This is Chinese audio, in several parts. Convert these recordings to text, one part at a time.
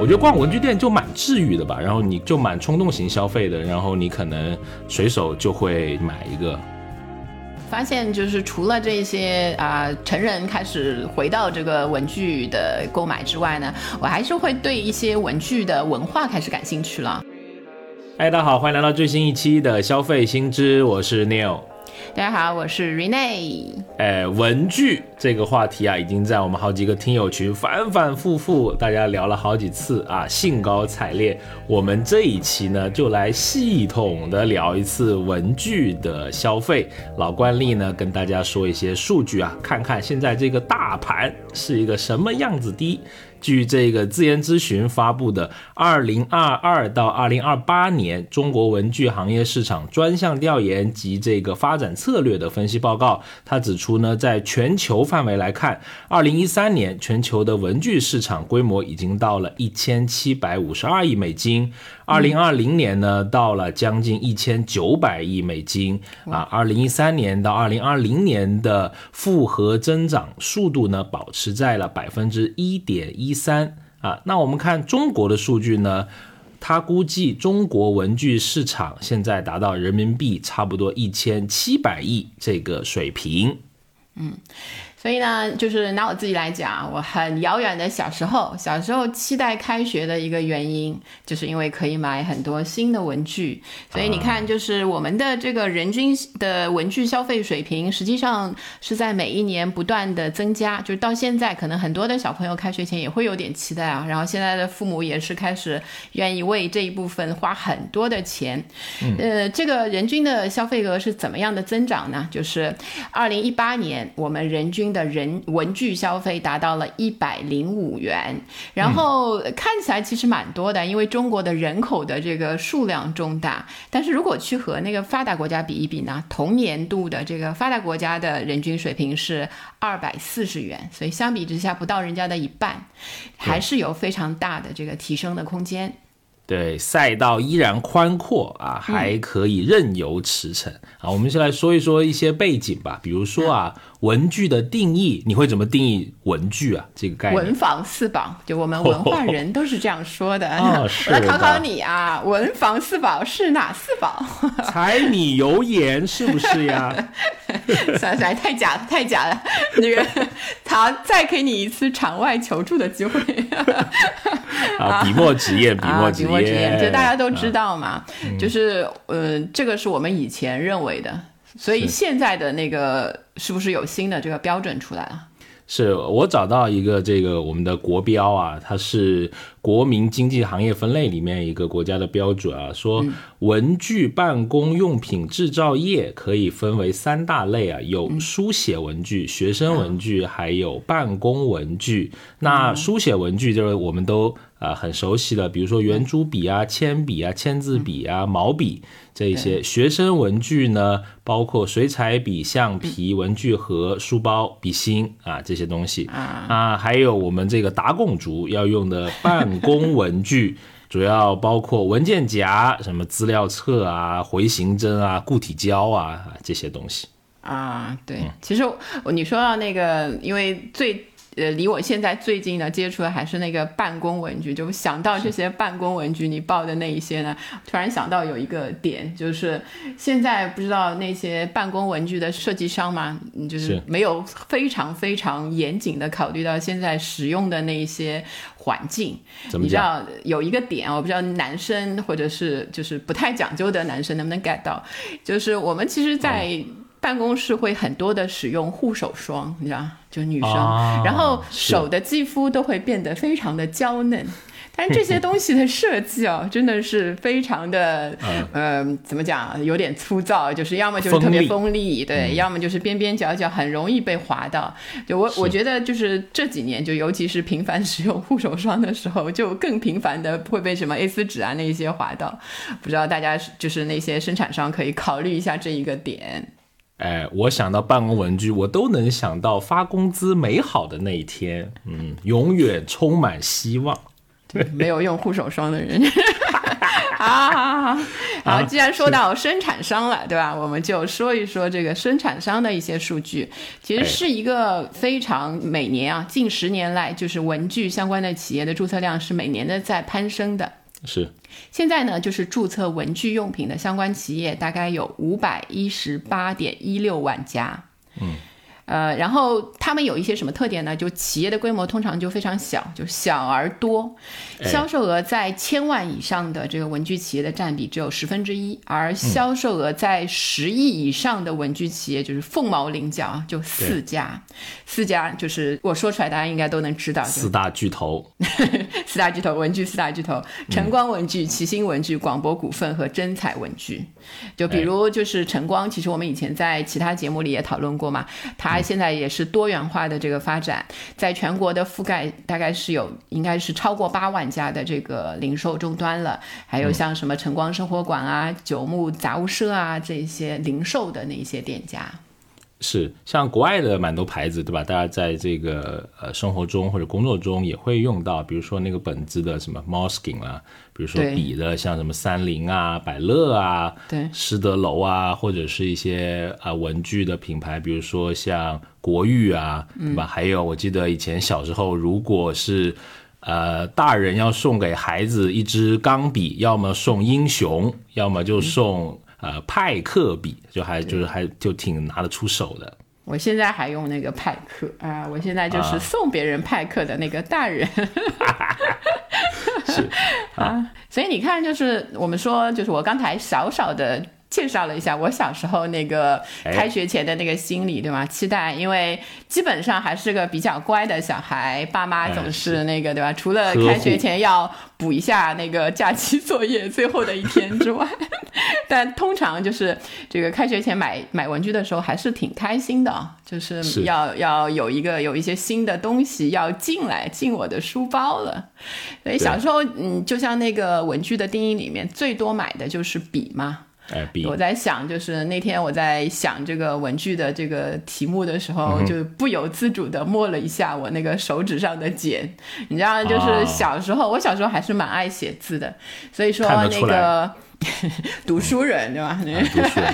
我觉得逛文具店就蛮治愈的吧，然后你就蛮冲动型消费的，然后你可能随手就会买一个。发现就是除了这些啊，成人开始回到这个文具的购买之外呢，我还是会对一些文具的文化开始感兴趣了。嗨，大家好，欢迎来到最新一期的消费新知，我是 Neil。大家好，我是 Rene。哎，文具这个话题啊，已经在我们好几个听友群反反复复，大家聊了好几次啊，兴高采烈。我们这一期呢，就来系统的聊一次文具的消费。老惯例呢，跟大家说一些数据啊，看看现在这个大盘是一个什么样子的。据这个自研咨询发布的二零二二到二零二八年中国文具行业市场专项调研及这个发展策略的分析报告，他指出呢，在全球范围来看，二零一三年全球的文具市场规模已经到了一千七百五十二亿美金。二零二零年呢，到了将近一千九百亿美金啊。二零一三年到二零二零年的复合增长速度呢，保持在了百分之一点一三啊。那我们看中国的数据呢，它估计中国文具市场现在达到人民币差不多一千七百亿这个水平。嗯。所以呢，就是拿我自己来讲，我很遥远的小时候，小时候期待开学的一个原因，就是因为可以买很多新的文具。所以你看，就是我们的这个人均的文具消费水平，实际上是在每一年不断的增加。就是到现在，可能很多的小朋友开学前也会有点期待啊。然后现在的父母也是开始愿意为这一部分花很多的钱。呃，这个人均的消费额是怎么样的增长呢？就是二零一八年我们人均的人文具消费达到了一百零五元，然后看起来其实蛮多的，因为中国的人口的这个数量重大。但是如果去和那个发达国家比一比呢，同年度的这个发达国家的人均水平是二百四十元，所以相比之下不到人家的一半，还是有非常大的这个提升的空间。对，赛道依然宽阔啊，还可以任由驰骋啊。我们先来说一说一些背景吧，比如说啊。文具的定义，你会怎么定义文具啊？这个概念，文房四宝，就我们文化人都是这样说的。我来考考你啊，文房四宝是哪四宝？柴米油盐是不是呀？算了算了，太假了，太假了。那个，好，再给你一次场外求助的机会。啊，笔墨纸砚，笔墨纸砚，就大家都知道嘛。就是，嗯，这个是我们以前认为的。所以现在的那个是不是有新的这个标准出来了？是我找到一个这个我们的国标啊，它是国民经济行业分类里面一个国家的标准啊，说文具办公用品制造业可以分为三大类啊，有书写文具、学生文具，还有办公文具。那书写文具就是我们都啊很熟悉的，比如说圆珠笔啊、铅笔啊、签字笔啊、毛笔。这一些学生文具呢，包括水彩笔、橡皮、文具盒、书包、笔芯啊这些东西啊，还有我们这个打拱族要用的办公文具，主要包括文件夹、什么资料册啊、回形针啊、固体胶啊这些东西啊。对，其实你说到那个，因为最。呃，离我现在最近的接触的还是那个办公文具，就想到这些办公文具，你报的那一些呢，突然想到有一个点，就是现在不知道那些办公文具的设计商嘛，就是没有非常非常严谨的考虑到现在使用的那一些环境。你知道有一个点，我不知道男生或者是就是不太讲究的男生能不能 get 到，就是我们其实，在。办公室会很多的使用护手霜，你知道，就女生，然后手的肌肤都会变得非常的娇嫩。但这些东西的设计哦，真的是非常的，呃，怎么讲，有点粗糙，就是要么就是特别锋利，对，要么就是边边角角很容易被划到。就我我觉得，就是这几年，就尤其是频繁使用护手霜的时候，就更频繁的会被什么 A 四纸啊那些划到。不知道大家就是那些生产商可以考虑一下这一个点。哎，我想到办公文具，我都能想到发工资美好的那一天，嗯，永远充满希望。对没有用护手霜的人，好好好，好，既然说到生产商了，对吧？我们就说一说这个生产商的一些数据。其实是一个非常每年啊，近十年来就是文具相关的企业的注册量是每年的在攀升的。是。现在呢，就是注册文具用品的相关企业大概有五百一十八点一六万家。嗯。呃，然后他们有一些什么特点呢？就企业的规模通常就非常小，就小而多，销售额在千万以上的这个文具企业的占比只有十分之一，而销售额在十亿以上的文具企业就是凤毛麟角啊，就四家，四家就是我说出来大家应该都能知道，四大巨头，四大巨头文具四大巨头：晨光文具、齐星文具、广博股份和真彩文具。就比如就是晨光，其实我们以前在其他节目里也讨论过嘛，它。现在也是多元化的这个发展，在全国的覆盖大概是有，应该是超过八万家的这个零售终端了。还有像什么晨光生活馆啊、九牧杂物社啊这些零售的那些店家。是，像国外的蛮多牌子，对吧？大家在这个呃生活中或者工作中也会用到，比如说那个本子的什么 Moleskine 啊，比如说笔的像什么三菱啊、百乐啊、对，施德楼啊，或者是一些啊文具的品牌，比如说像国誉啊，对吧？还有我记得以前小时候，如果是呃大人要送给孩子一支钢笔，要么送英雄，要么就送。呃，派克笔就还就是还就挺拿得出手的。我现在还用那个派克啊，我现在就是送别人派克的那个大人。是啊，所以你看，就是我们说，就是我刚才少少的。介绍了一下我小时候那个开学前的那个心理，对吗？期待，因为基本上还是个比较乖的小孩，爸妈总是那个，对吧？除了开学前要补一下那个假期作业最后的一天之外，但通常就是这个开学前买买文具的时候还是挺开心的，就是要要有一个有一些新的东西要进来进我的书包了。所以小时候，嗯，就像那个文具的定义里面，最多买的就是笔嘛。我在想，就是那天我在想这个文具的这个题目的时候，就不由自主的摸了一下我那个手指上的茧。你知道，就是小时候，我小时候还是蛮爱写字的，所以说那个。读书人对吧？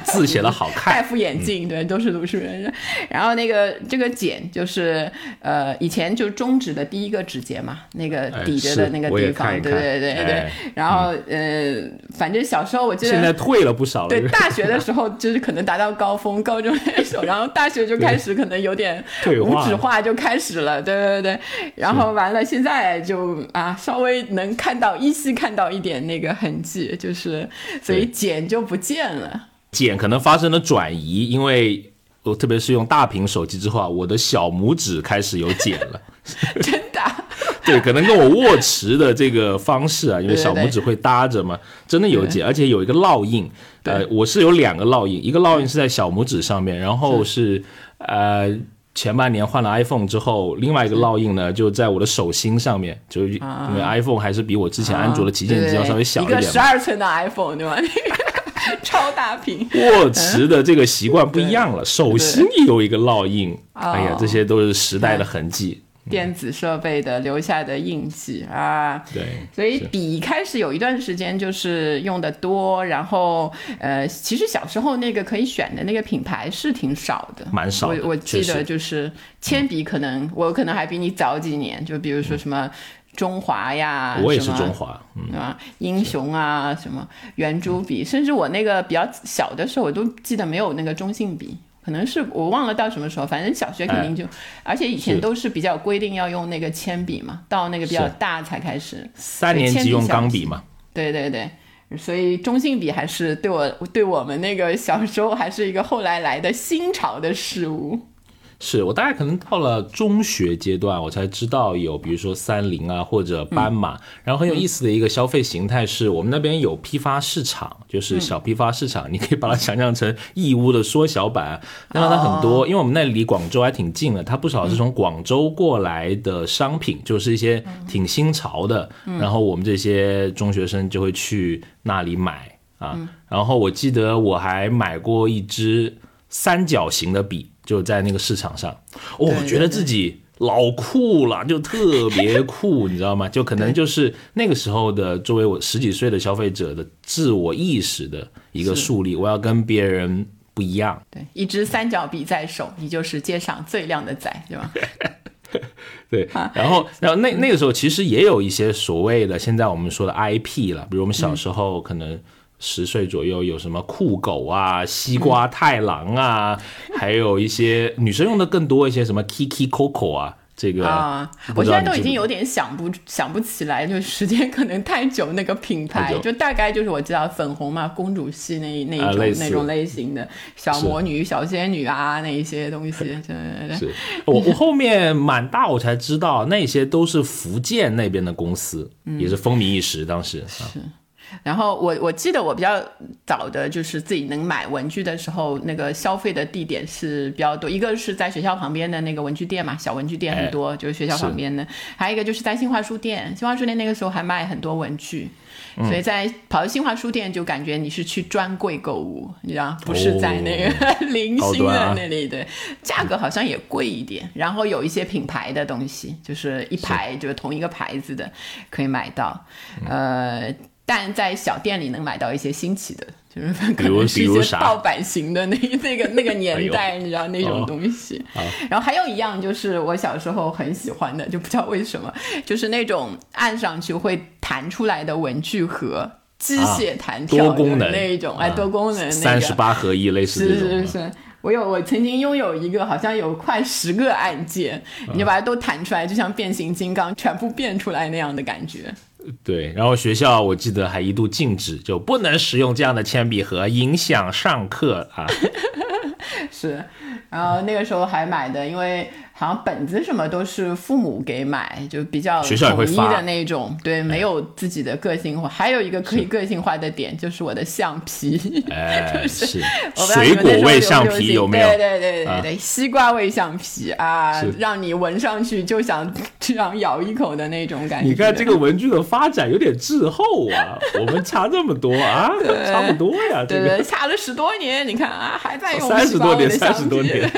字写的好看，戴副眼镜对，都是读书人。然后那个这个茧就是呃，以前就中指的第一个指节嘛，那个抵着的那个地方，对对对对。然后呃，反正小时候我记得现在退了不少了。对，大学的时候就是可能达到高峰，高中那时候，然后大学就开始可能有点无纸化就开始了，对对对。然后完了，现在就啊，稍微能看到依稀看到一点那个痕迹，就是。所以茧就不见了，茧可能发生了转移，因为我特别是用大屏手机之后啊，我的小拇指开始有茧了，真的？对，可能跟我握持的这个方式啊，因为小拇指会搭着嘛，真的有茧，而且有一个烙印。呃，我是有两个烙印，一个烙印是在小拇指上面，然后是呃前半年换了 iPhone 之后，另外一个烙印呢就在我的手心上面，就因为 iPhone 还是比我之前安卓的旗舰机要稍微小一点，一个十二寸的 iPhone 对吧？超大屏，握持的这个习惯不一样了，手心有一个烙印，哎呀，这些都是时代的痕迹。电子设备的留下的印记啊，对，所以笔开始有一段时间就是用的多，然后呃，其实小时候那个可以选的那个品牌是挺少的，蛮少。我我记得就是铅笔，可能我可能还比你早几年，就比如说什么中华呀，我也是中华，对吧？英雄啊，什么圆珠笔，甚至我那个比较小的时候，我都记得没有那个中性笔。可能是我忘了到什么时候，反正小学肯定就，而且以前都是比较规定要用那个铅笔嘛，到那个比较大才开始。三年级用钢笔嘛。对对对，所以中性笔还是对我对我们那个小时候还是一个后来来的新潮的事物。是我大概可能到了中学阶段，我才知道有，比如说三菱啊或者斑马。然后很有意思的一个消费形态是我们那边有批发市场，就是小批发市场，你可以把它想象成义乌的缩小版。那它很多，因为我们那里离广州还挺近的，它不少是从广州过来的商品，就是一些挺新潮的。然后我们这些中学生就会去那里买啊。然后我记得我还买过一支三角形的笔。就在那个市场上，我觉得自己老酷了，就特别酷，你知道吗？就可能就是那个时候的作为我十几岁的消费者的自我意识的一个树立，我要跟别人不一样。对，一支三角笔在手，你就是街上最靓的仔，对吧？对，然后，然后那 那个时候其实也有一些所谓的现在我们说的 IP 了，比如我们小时候可能十岁左右有什么酷狗啊、西瓜太郎啊，还有一些女生用的更多一些什么 Kiki Coco 啊。这个啊，我现在都已经有点想不想不起来，就时间可能太久。那个品牌就大概就是我知道粉红嘛，公主系那那一种那种类型的小魔女、小仙女啊，那一些东西。对对对 我我后面蛮大，我才知道那些都是福建那边的公司，也是风靡一时。当时是。然后我我记得我比较早的就是自己能买文具的时候，那个消费的地点是比较多，一个是在学校旁边的那个文具店嘛，小文具店很多，就是学校旁边的；还有一个就是在新华书店，新华书店那个时候还卖很多文具，所以在跑到新华书店就感觉你是去专柜购物，你知道，不是在那个 零星的那里，对，价格好像也贵一点。然后有一些品牌的东西，就是一排就是同一个牌子的可以买到，呃。但在小店里能买到一些新奇的，就是可能是一些盗版型的那 那个那个年代，你知道那种东西。然后还有一样就是我小时候很喜欢的，就不知道为什么，就是那种按上去会弹出来的文具盒，机械弹跳的那一种，哎，多功能，三十八合一类似是是是，我有我曾经拥有一个，好像有快十个按键，你就把它都弹出来，就像变形金刚全部变出来那样的感觉。对，然后学校我记得还一度禁止，就不能使用这样的铅笔盒，影响上课啊。是，然后那个时候还买的，因为。好像本子什么都是父母给买，就比较统一的那种，对，没有自己的个性化。还有一个可以个性化的点，就是我的橡皮，是水果味橡皮有没有？对对对对对，西瓜味橡皮啊，让你闻上去就想这样咬一口的那种感觉。你看这个文具的发展有点滞后啊，我们差这么多啊，差不多呀，对对，差了十多年，你看啊，还在用三十多年，三十多年。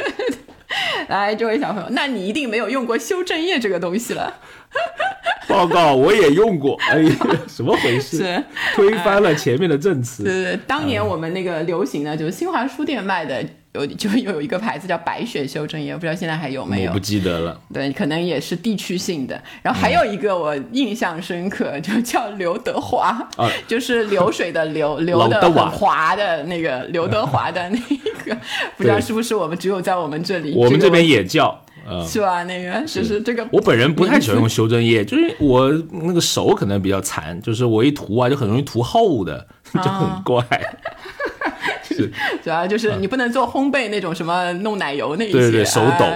来，这位小朋友，那你一定没有用过修正液这个东西了。报告，我也用过。哎呀，什么回事？是推翻了前面的证词。对对，当年我们那个流行的，就是新华书店卖的。有 就有一个牌子叫白雪修正液，不知道现在还有没有？我不记得了。对，可能也是地区性的。然后还有一个我印象深刻，就叫刘德华，就是流水的流，流的很滑的那个刘德华的那个，不知道是不是我们只有在我们这里？我们这边也叫，是吧？那个就是这个。我本人不太喜欢用修正液，就是我那个手可能比较残，就是我一涂啊就很容易涂厚的，就很怪。主要就是你不能做烘焙那种什么弄奶油那一些，对对，手抖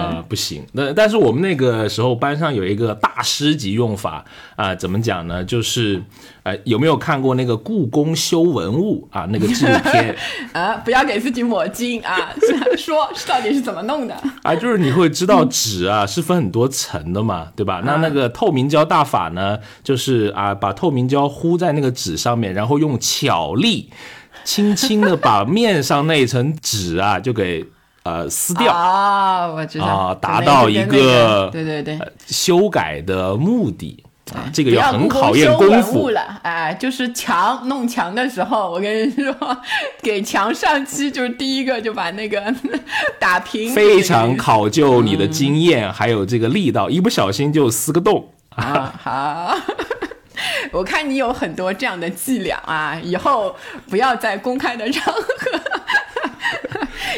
啊不行。那但是我们那个时候班上有一个大师级用法啊，怎么讲呢？就是呃，有没有看过那个故宫修文物啊那个纪录片啊？不要给自己抹金啊！说到底是怎么弄的啊？就是你会知道纸啊是分很多层的嘛，对吧？那那个透明胶大法呢，就是啊把透明胶糊在那个纸上面，然后用巧力。轻轻的把面上那层纸啊，就给呃撕掉。啊，我知道。啊，达到一个对对对。修改的目的啊，这个要很考验功夫。了。哎，就是墙弄墙的时候，我跟你说，给墙上漆，就是第一个就把那个 打平，非常考究你的经验，还有这个力道，一不小心就撕个洞。啊，好。我看你有很多这样的伎俩啊，以后不要在公开的场合。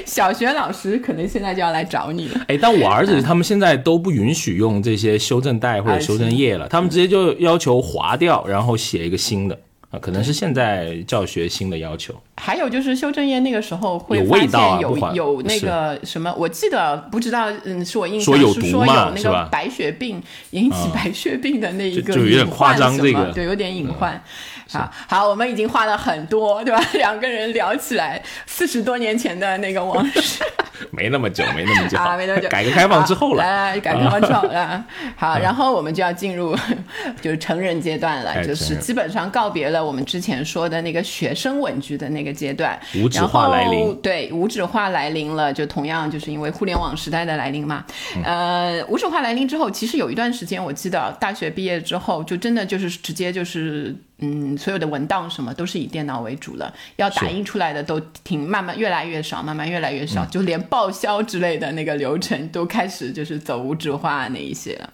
小学老师可能现在就要来找你了。哎，但我儿子他们现在都不允许用这些修正带或者修正液了，他们直接就要求划掉，然后写一个新的。啊，可能是现在教学新的要求。还有就是修正液那个时候会发现有有那个什么，我记得不知道，嗯，是我印象是说有那个白血病引起白血病的那一个就有点夸张，这个。对，有点隐患。好好，我们已经画了很多，对吧？两个人聊起来四十多年前的那个往事，没那么久，没那么久啊，没那么久。改革开放之后了，来来，改革开放之后了。好，然后我们就要进入 就是成人阶段了，就是基本上告别了我们之前说的那个学生文具的那个个阶段，无纸化来临，对，无纸化来临了，就同样就是因为互联网时代的来临嘛。嗯呃，无纸化来临之后，其实有一段时间，我记得大学毕业之后，就真的就是直接就是。嗯，所有的文档什么都是以电脑为主了，要打印出来的都挺慢慢越来越少，慢慢越来越少，就连报销之类的那个流程都开始就是走无纸化那一些了。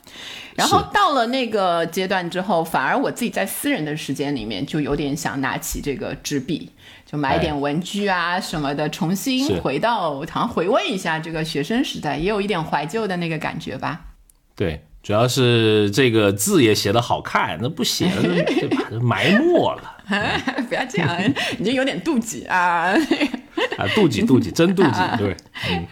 然后到了那个阶段之后，反而我自己在私人的时间里面就有点想拿起这个纸笔，就买点文具啊什么的，重新回到好像回味一下这个学生时代，也有一点怀旧的那个感觉吧。对。主要是这个字也写的好看，那不写了对吧？埋没了。不要这样，你就有点妒忌啊！啊，妒忌妒忌，真妒忌，对。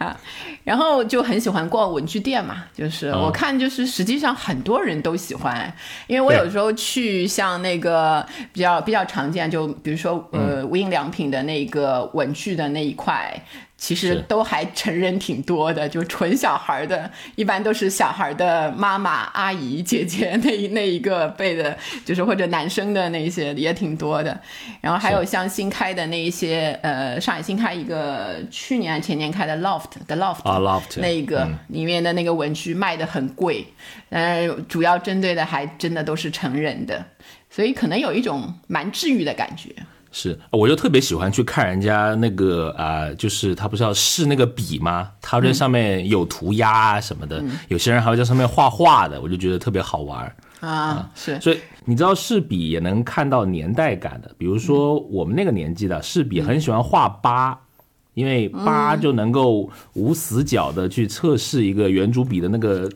好，然后就很喜欢逛文具店嘛，就是我看就是实际上很多人都喜欢，因为我有时候去像那个比较比较常见，就比如说呃无印良品的那个文具的那一块。其实都还成人挺多的，就纯小孩的，一般都是小孩的妈妈、阿姨、姐姐那一那一个辈的，就是或者男生的那些也挺多的。然后还有像新开的那一些，呃，上海新开一个去年前年开的 Loft 的 Loft 啊 Loft 那一个里面的那个文具卖的很贵，呃，主要针对的还真的都是成人的，所以可能有一种蛮治愈的感觉。是，我就特别喜欢去看人家那个啊，就是他不是要试那个笔吗？他这上面有涂鸦啊什么的，有些人还会在上面画画的，我就觉得特别好玩啊。是，所以你知道试笔也能看到年代感的，比如说我们那个年纪的试笔很喜欢画八，因为八就能够无死角的去测试一个圆珠笔的那个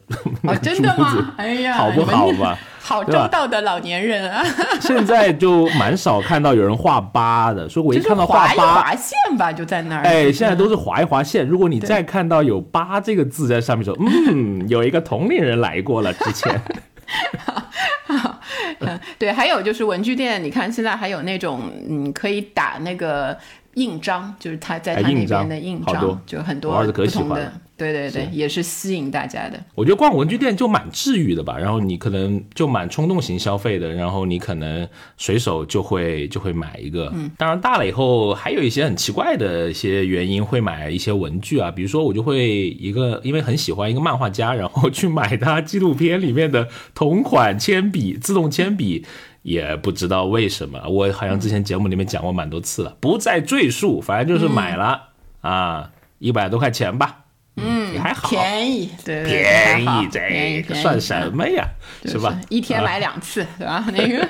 哦，真的吗？哎呀，好不好吧？好周到的老年人啊！现在就蛮少看到有人画八的，所以我一看到画八划线吧，就在那儿。哎，现在都是划一划线。如果你再看到有八这个字在上面，说嗯，有一个同龄人来过了之前。对，还有就是文具店，你看现在还有那种嗯，可以打那个印章，就是他在他那边的印章，就很多不同的。对对对，也是吸引大家的。我觉得逛文具店就蛮治愈的吧，然后你可能就蛮冲动型消费的，然后你可能随手就会就会买一个。嗯，当然大了以后还有一些很奇怪的一些原因会买一些文具啊，比如说我就会一个因为很喜欢一个漫画家，然后去买他纪录片里面的同款铅笔，自动铅笔，也不知道为什么，我好像之前节目里面讲过蛮多次了，不再赘述，反正就是买了啊，一百多块钱吧。嗯，也还好，便宜，对便宜，这个算什么呀？是吧？一天买两次，对吧？那个，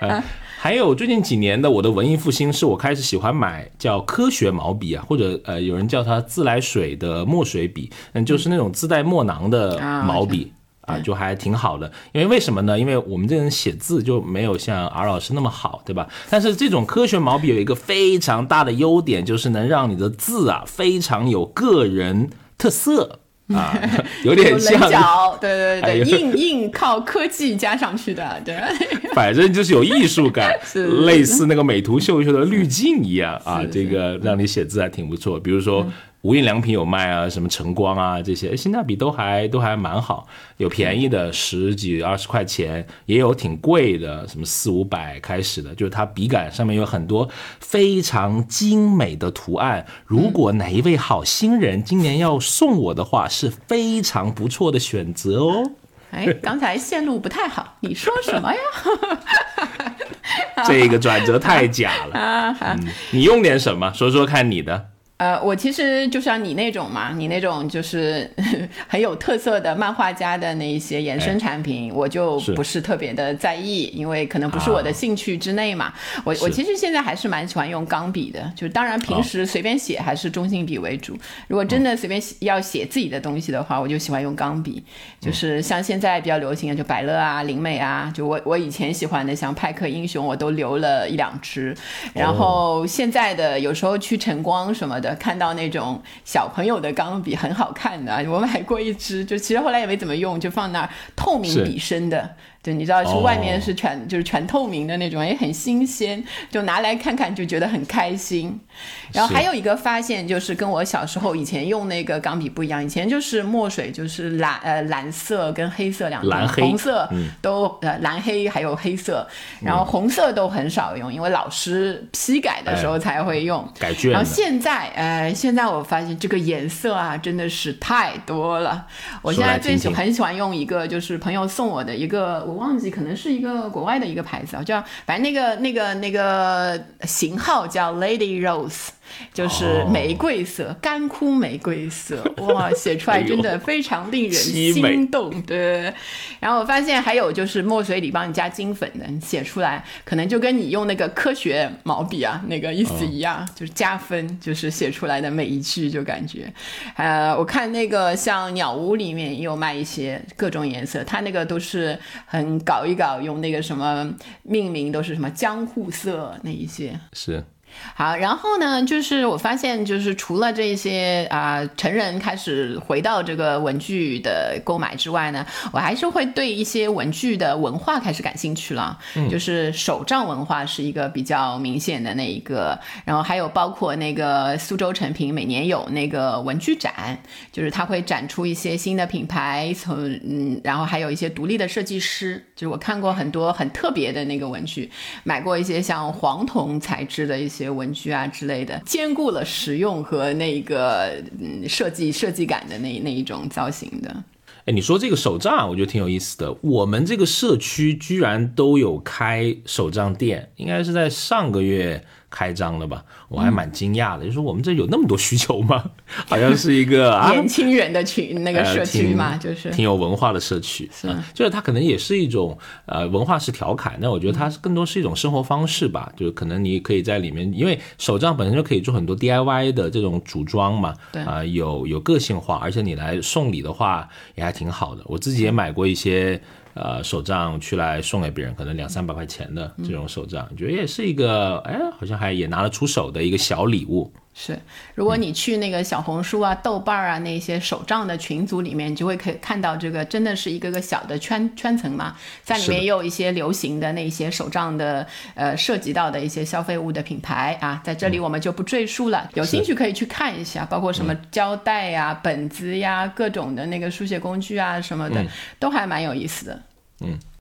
还有最近几年的我的文艺复兴，是我开始喜欢买叫科学毛笔啊，或者呃，有人叫它自来水的墨水笔，嗯，就是那种自带墨囊的毛笔啊，就还挺好的。因为为什么呢？因为我们这人写字就没有像 R 老师那么好，对吧？但是这种科学毛笔有一个非常大的优点，就是能让你的字啊非常有个人。特色 啊，有点像，对对对，硬硬靠科技加上去的，对，反正就是有艺术感，类似那个美图秀秀的滤镜一样啊，这个让你写字还挺不错。比如说无印良品有卖啊，什么晨光啊这些，性价比都还都还蛮好，有便宜的十几二十块钱，也有挺贵的，什么四五百开始的，就是它笔杆上面有很多非常精美的图案。如果哪一位好心人今年要送我的话，是非常不错的选择哦。哎，刚才线路不太好，你说什么呀？这个转折太假了 啊！你用点什么？说说看你的。呃，我其实就像你那种嘛，你那种就是 很有特色的漫画家的那一些衍生产品，我就不是特别的在意，因为可能不是我的兴趣之内嘛。我我其实现在还是蛮喜欢用钢笔的，就是当然平时随便写还是中性笔为主。如果真的随便要写自己的东西的话，我就喜欢用钢笔。就是像现在比较流行的，就百乐啊、灵美啊，就我我以前喜欢的像派克英雄，我都留了一两支。然后现在的有时候去晨光什么的。看到那种小朋友的钢笔很好看的，我买过一支，就其实后来也没怎么用，就放那儿透明笔身的，就你知道是哦外面是全、就是全透明的那种，也很新鲜，就拿来看看就觉得很开心。然后还有一个发现就是跟我小时候以前用那个钢笔不一样，以前就是墨水就是蓝呃蓝色跟黑色两种，蓝黑红色嗯都、呃蓝黑还有黑色，然后红色都很少用，因为老师批改的时候才会用。改卷然后现在，呃，现在我发现这个颜色啊，真的是太多了。我现在最喜很喜欢用一个，就是朋友送我的一个，我忘记可能是一个国外的一个牌子啊，叫反正那个那个那个型号叫 Lady Rose。就是哦玫瑰色，干枯玫瑰色，哇，写出来真的非常令人心动。对，然后我发现还有就是墨水里帮你加金粉的，你写出来可能就跟你用那个科学毛笔啊那个意思一样，就是加分，就是写出来的每一句就感觉。呃，我看那个像鸟屋里面也有卖一些各种颜色，它那个都是很搞一搞，用那个什么命名都是什么江户色那一些。是好，然后呢，就是我发现，就是除了这些啊、成人开始回到这个文具的购买之外呢，我还是会对一些文具的文化开始感兴趣了。嗯，就是手账文化是一个比较明显的那一个，然后还有包括那个苏州成品每年有那个文具展，就是它会展出一些新的品牌，从嗯，然后还有一些独立的设计师，就是我看过很多很特别的那个文具，买过一些像黄铜材质的一些文具啊之类的，兼顾了实用和那个嗯设计设计感的那那一种造型的。哎，你说这个手账，我觉得挺有意思的。我们这个社区居然都有开手账店，应该是在上个月开张了吧？我还蛮惊讶的，就说我们这有那么多需求吗？好像是一个 啊，年轻人的群那个呃社区嘛，就是挺有文化的社区，是啊就是它可能也是一种呃文化式调侃，那我觉得它更多是一种生活方式吧，就是可能你可以在里面，因为手账本身就可以做很多 DIY 的这种组装嘛，对啊、有有个性化，而且你来送礼的话也还挺好的，我自己也买过一些。呃，手账去来送给别人，可能两三百块钱的这种手账，觉得也是一个，哎，好像还也拿得出手的一个小礼物。是，如果你去那个小红书啊、豆瓣儿啊那些手账的群组里面，你就会可以看到这个真的是一个个小的圈圈层嘛，在里面也有一些流行的那些手账的呃涉及到的一些消费物的品牌啊，在这里我们就不赘述了，有兴趣可以去看一下，包括什么胶带呀、本子呀、各种的那个书写工具啊什么的，都还蛮有意思的。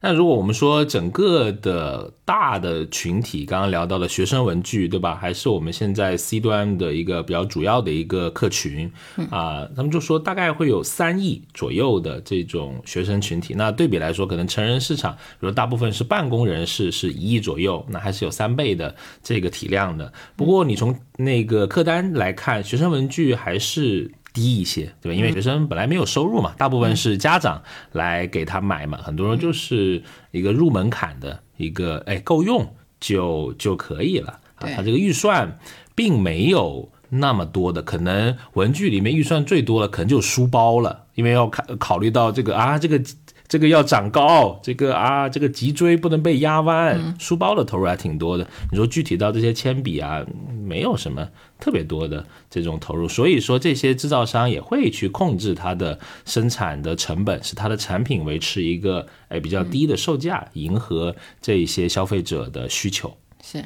那如果我们说整个的大的群体，刚刚聊到了学生文具，对吧？还是我们现在 C 端的一个比较主要的一个客群啊、他们就说大概会有三亿左右的这种学生群体。那对比来说，可能成人市场，比如大部分是办公人士，是一亿左右，那还是有三倍的这个体量的。不过你从那个客单来看，学生文具还是。低一些，对吧？因为学生本来没有收入嘛，大部分是家长来给他买嘛，很多人就是一个入门槛的一个，哎，够用就就可以了啊。他这个预算并没有那么多的，可能文具里面预算最多的可能就书包了，因为要考考虑到这个啊，这个这个要长高，这个啊，这个脊椎不能被压弯，书包的投入还挺多的。你说具体到这些铅笔啊，没有什么特别多的这种投入，所以说这些制造商也会去控制它的生产的成本，使它的产品维持一个哎比较低的售价，迎合这一些消费者的需求。是，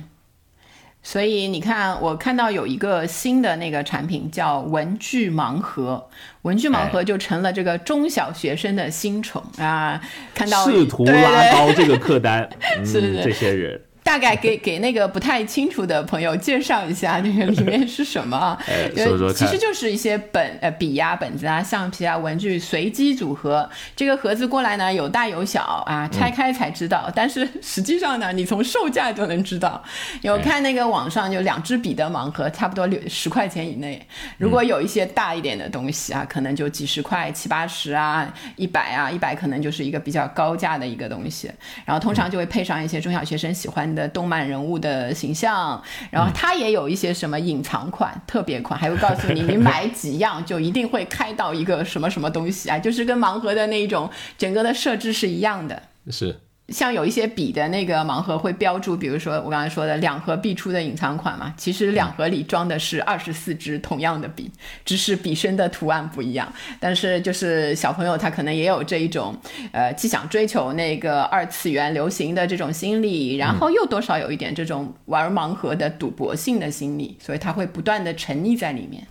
所以你看，我看到有一个新的那个产品叫文具盲盒，文具盲盒就成了这个中小学生的新宠啊！看到试图拉高这个客单，嗯，这些人。大概给给那个不太清楚的朋友介绍一下，这个里面是什么啊？哎呃说说其实就是一些本呃笔呀、本子啊、橡皮啊、文具随机组合。这个盒子过来呢，有大有小啊，拆开才知道。但是实际上呢，你从售价就能知道。有看那个网上有两支笔的盲盒，差不多六十块钱以内。如果有一些大一点的东西啊，可能就几十块、七八十啊、一百啊，一百可能就是一个比较高价的一个东西。然后通常就会配上一些中小学生喜欢的动漫人物的形象，然后它也有一些什么隐藏款、特别款，还会告诉你你买几样就一定会开到一个什么什么东西啊，就是跟盲盒的那一种整个的设置是一样的。是，像有一些笔的那个盲盒会标注，比如说我刚才说的两盒必出的隐藏款嘛，其实两盒里装的是二十四支同样的笔，只是笔身的图案不一样。但是就是小朋友他可能也有这一种，呃，既想追求那个二次元流行的这种心理，然后又多少有一点这种玩盲盒的赌博性的心理，所以他会不断的沉溺在里面。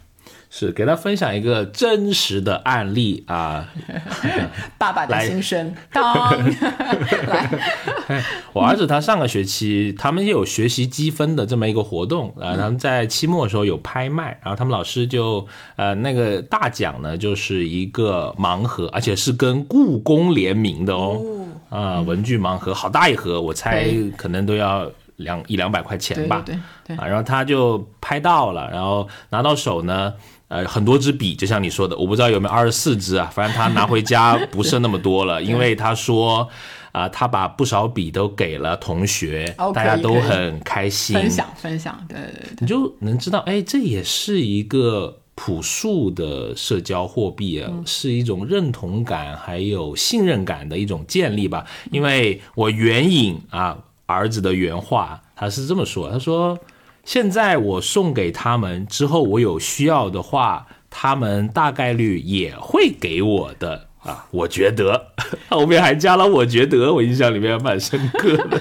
是给他分享一个真实的案例啊，爸爸的心声。当，来，我儿子他上个学期他们也有学习积分的这么一个活动啊，他们在期末的时候有拍卖，然后他们老师就呃那个大奖呢就是一个盲盒，而且是跟故宫联名的哦，啊文具盲盒好大一盒，我猜可能都要两一两百块钱吧，对对啊，然后他就拍到了，然后拿到手呢。呃，很多支笔，就像你说的，我不知道有没有二十四支啊，反正他拿回家不剩那么多了，因为他说，啊，他把不少笔都给了同学，大家都很开心，分享分享，对对对，你就能知道，哎，这也是一个朴素的社交货币啊，是一种认同感还有信任感的一种建立吧。因为我援引啊儿子的原话，他是这么说，他说。现在我送给他们之后，我有需要的话，他们大概率也会给我的啊。我觉得 后面还加了“我觉得”，我印象里面蛮深刻的。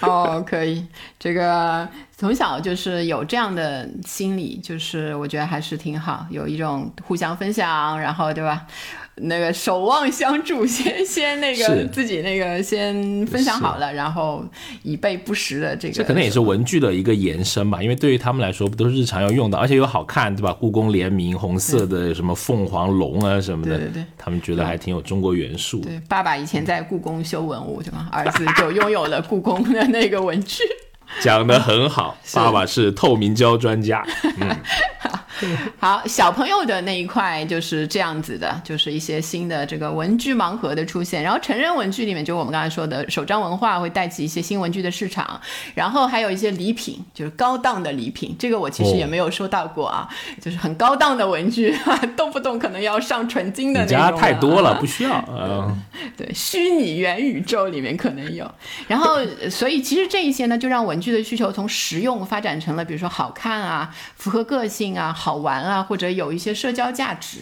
哦，可以，这个从小就是有这样的心理，就是我觉得还是挺好，有一种互相分享，然后对吧？那个守望相助，先先那个自己那个先分享好了，然后以备不时的这个。这可能也是文具的一个延伸吧，因为对于他们来说，不都是日常要用的，而且又好看，对吧？故宫联名红色的什么凤凰龙啊什么的，对对对，他们觉得还挺有中国元素。对，爸爸以前在故宫修文物，对吧？儿子就拥有了故宫的那个文具。讲的很好，爸爸是透明胶专家。嗯。好，小朋友的那一块就是这样子的，就是一些新的这个文具盲盒的出现。然后成人文具里面，就我们刚才说的手账文化会带起一些新文具的市场。然后还有一些礼品，就是高档的礼品。这个我其实也没有收到过啊，就是很高档的文具，动不动可能要上纯金的那种。家太多了，不需要。嗯，对，虚拟元宇宙里面可能有。然后，所以其实这一些呢，就让文具的需求从实用发展成了，比如说好看啊，符合个性啊，好。好玩啊，或者有一些社交价值，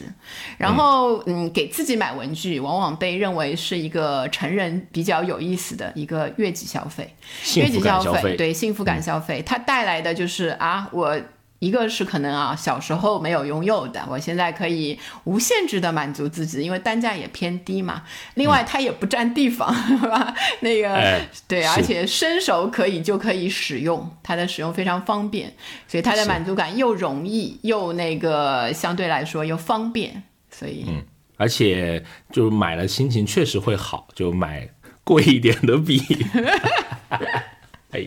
然后嗯，给自己买文具，往往被认为是一个成人比较有意思的一个月季消费，月季消费，对幸福感消费，它带来的就是啊我。一个是可能啊，小时候没有拥有的，我现在可以无限制的满足自己，因为单价也偏低嘛。另外，它也不占地方，是吧？那个对，而且伸手可以就可以使用，它的使用非常方便，所以它的满足感又容易又那个相对来说又方便，所以嗯，而且就买了心情确实会好，就买贵一点的笔。哎，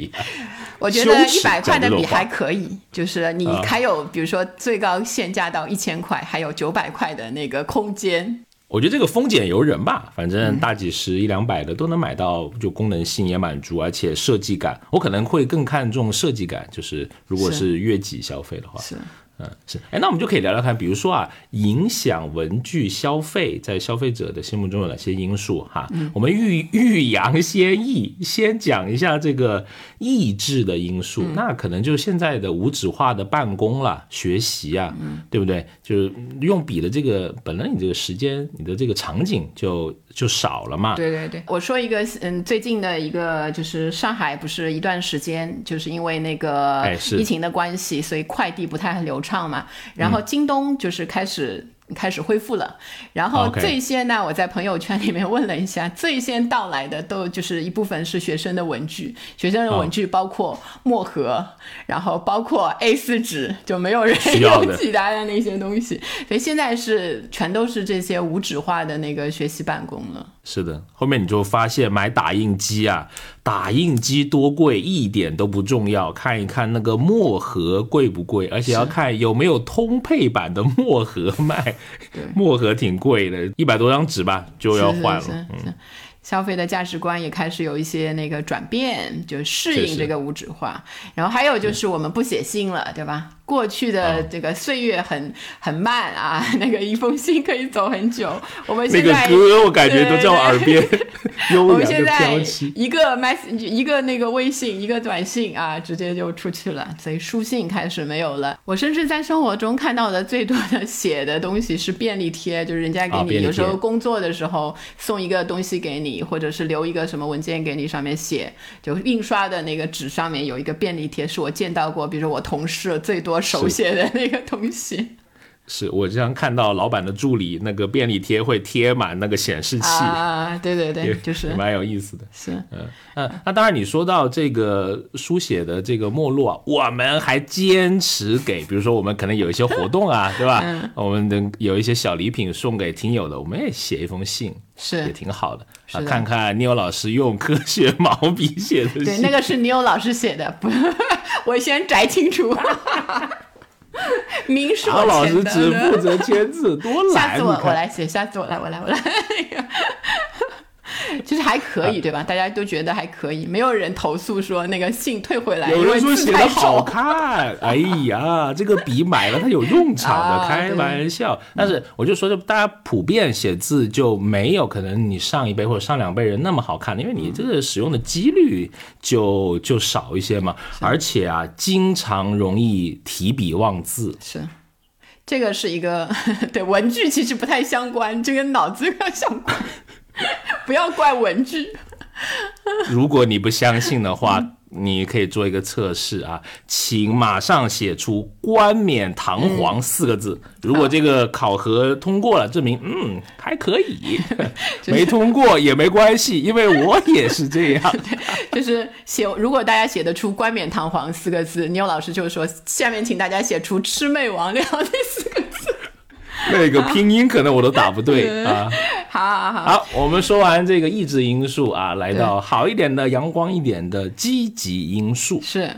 我觉得一百块的笔还可以，就是你还有比如说最高限价到一千块，还有九百块的那个空间。我觉得这个风险由人吧，反正大几十一两百的都能买到，就功能性也满足，而且设计感，我可能会更看重设计感，就是如果是月级消费的话。是。嗯，是，哎，那我们就可以聊聊看，比如说啊，影响文具消费在消费者的心目中有哪些因素哈？我们欲欲扬先抑，先讲一下这个抑制的因素，那可能就是现在的无纸化的办公了，学习啊，对不对？就是用笔的这个，本来你这个时间，你的这个场景就。就少了嘛？对对对，我说一个，嗯，最近的一个就是上海不是一段时间就是因为那个疫情的关系，所以快递不太流畅嘛，然后京东就是开始。开始恢复了，然后最先呢，我在朋友圈里面问了一下，最先到来的都就是一部分是学生的文具，学生的文具包括墨盒，然后包括 A4 纸，就没有人用其他的那些东西，所以现在是全都是这些无纸化的那个学习办公了。是的，后面你就发现买打印机啊，打印机多贵一点都不重要，看一看那个墨盒贵不贵，而且要看有没有通配版的墨盒卖。墨盒挺贵的，一百多张纸吧就要换了。嗯，消费的价值观也开始有一些那个转变，就适应这个无纸化。然后还有就是我们不写信了，对吧？过去的这个岁月很很慢啊，那个一封信可以走很久。我们那个现在歌我感觉都在我耳边 悠我们现在。一个 message 一个那个微信一个短信啊，直接就出去了，所以书信开始没有了。我甚至在生活中看到的最多的写的东西是便利贴，就是人家给你有时候工作的时候送一个东西给你，或者是留一个什么文件给你，上面写就印刷的那个纸上面有一个便利贴，是我见到过，比如说我同事最多手写的那个东西是我经常看到老板的助理那个便利贴会贴满那个显示器，啊，对对对，就是也蛮有意思的。是嗯嗯，那当然，你说到这个书写的这个没落啊，我们还坚持给，比如说我们可能有一些活动啊，对吧？嗯我们能有一些小礼品送给听友的，我们也写一封信，是也。挺好的啊。看看聂老师用科学毛笔写的信，对，那个是牛老师写的，不，我先摘清楚。明是我老师只负责签字，多懒！下次我我来写，下次我来，我来，我来。其实还可以，对吧？大家都觉得还可以，没有人投诉说那个信退回来，有人说写的好。看，哎呀，这个笔买了它有用场的，啊开玩笑。但是我就说，就大家普遍写字就没有可能你上一辈或者上两辈人那么好看，因为你这个使用的几率就就少一些嘛，而且啊，经常容易提笔忘字。是，这个是一个 对文具其实不太相关，这跟脑子要相关，不要怪文具。如果你不相信的话，你可以做一个测试啊，请马上写出“冠冕堂皇”四个字。如果这个考核通过了，证明嗯还可以；没通过也没关系，因为我也是这样。就是写，如果大家写得出“冠冕堂皇”四个字，牛老师就说下面请大家写出“魑魅魍魉”这四个字。那个拼音可能我都打不对 啊。好好好，好，我们说完这个抑制因素啊，来到好一点的、阳光一点的积极因素。是。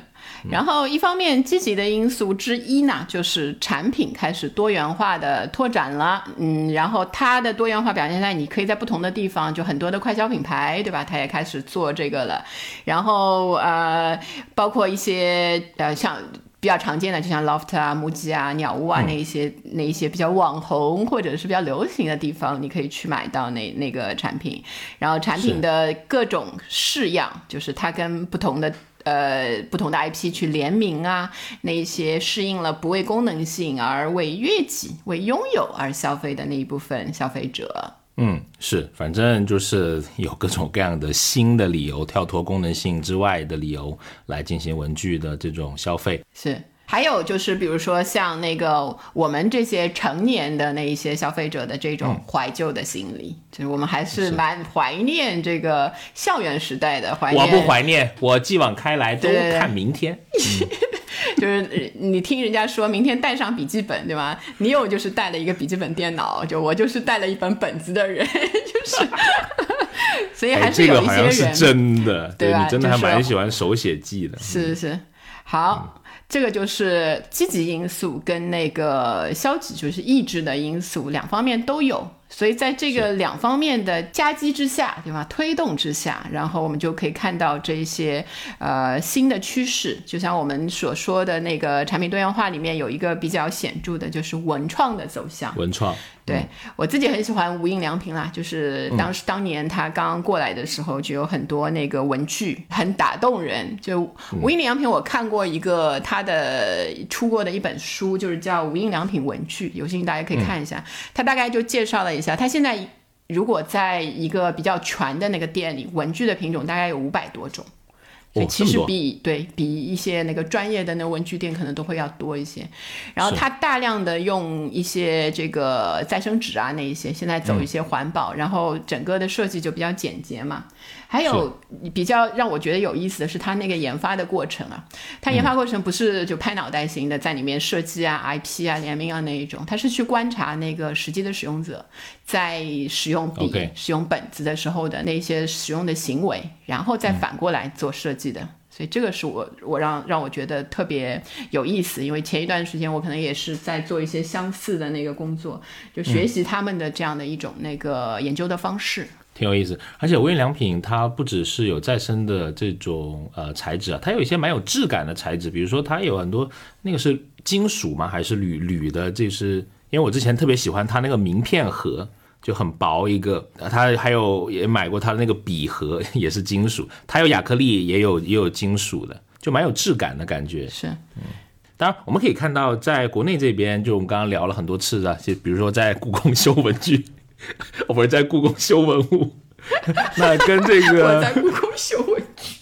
然后，一方面积极的因素之一呢，就是产品开始多元化的拓展了，嗯，然后它的多元化表现在你可以在不同的地方，就很多的快消品牌，对吧？它也开始做这个了。然后呃，包括一些呃像。比较常见的，就像 loft 啊、木吉啊、鸟屋啊那一些、那一些比较网红或者是比较流行的地方，你可以去买到那那个产品。然后产品的各种式样，就是它跟不同的呃不同的 IP 去联名啊，那一些适应了不为功能性而为悦己、为拥有而消费的那一部分消费者。嗯，是，反正就是有各种各样的新的理由，跳脱功能性之外的理由来进行文具的这种消费。是，还有就是，比如说像那个我们这些成年的那一些消费者的这种怀旧的心理，就是我们还是蛮怀念这个校园时代的，怀念。我不怀念，我继往开来都看明天。就是呃你听人家说明天带上笔记本，对吗？你有就是带了一个笔记本电脑，就我就是带了一本本子的人，就是，所以哎，还是有一些人、真的，对吧？你真的还蛮喜欢手写记的。是是，好，这个就是积极因素跟那个消极，就是抑制的因素，两方面都有。所以在这个两方面的夹击之下，对吧？推动之下，然后我们就可以看到这些呃新的趋势。就像我们所说的那个产品多样化里面有一个比较显著的，就是文创的走向。文创，对、我自己很喜欢无印良品啦，就是当时、当年他刚刚过来的时候，就有很多那个文具很打动人。就无印良品，我看过一个他的出过的一本书，就是叫《无印良品文具》，有兴趣大家可以看一下。他大概就介绍了一下，他现在如果在一个比较全的那个店里，文具的品种大概有五百多种。所以其实比对比一些那个专业的那文具店可能都会要多一些，然后它大量的用一些这个再生纸啊那一些，现在走一些环保，然后整个的设计就比较简洁嘛。还有比较让我觉得有意思的是，它那个研发的过程啊，它研发过程不是就拍脑袋型的在里面设计啊、IP 啊、联名啊那一种，它是去观察那个实际的使用者在使用笔使用本子的时候的那些使用的行为，然后再反过来做设计的。所以这个是我我让让我觉得特别有意思，因为前一段时间我可能也是在做一些相似的那个工作，就学习他们的这样的一种那个研究的方式。挺有意思。而且无印良品它不只是有再生的这种呃材质啊，它有一些蛮有质感的材质，比如说它有很多那个是金属吗？还是铝铝的？这是因为我之前特别喜欢它那个名片盒，就很薄一个。它还有也买过它的那个笔盒，也是金属。它有亚克力，也有也有金属的，就蛮有质感的感觉。是，嗯。当然，我们可以看到，在国内这边，就我们刚刚聊了很多次的，就比如说在故宫 修文具，不是在故宫修文物，那跟这个我在故宫修文具，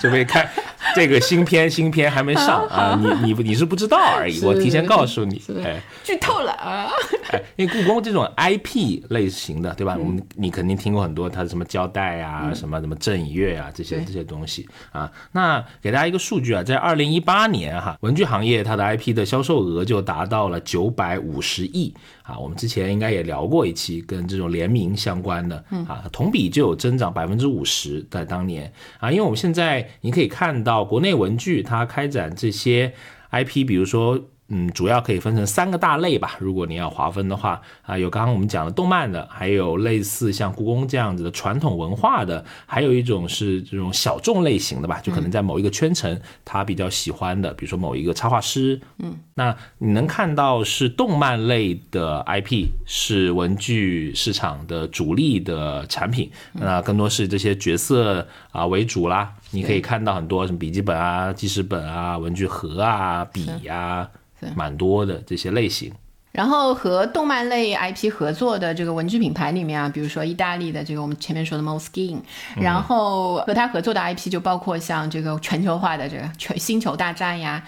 准备看。这个新片新片还没上啊，你你你是不知道而已，我提前告诉你，哎，剧透了啊！哎，因为故宫这种 IP 类型的，对吧？我们你肯定听过很多，它的什么胶带啊，什么什么正影月啊，这些这些东西啊。那给大家一个数据啊，在二零一八年哈，文具行业它的 IP 的销售额就达到了九百五十亿啊。我们之前应该也聊过一期跟这种联名相关的啊，同比就有增长百分之五十，在当年啊，因为我们现在你可以看到。国内文具它开展这些 IP，比如说。嗯，主要可以分成三个大类吧。如果你要划分的话，啊，有刚刚我们讲的动漫的，还有类似像故宫这样子的传统文化的，还有一种是这种小众类型的吧，就可能在某一个圈层他比较喜欢的，比如说某一个插画师。嗯，那你能看到是动漫类的 IP 是文具市场的主力的产品，那更多是这些角色啊为主啦。你可以看到很多什么笔记本啊、记事本啊、文具盒啊、笔呀。蛮多的这些类型，然后和动漫类 IP 合作的这个文具品牌里面啊，比如说意大利的这个我们前面说的 Moleskine，然后和他合作的 IP 就包括像这个全球化的这个全星球大战呀、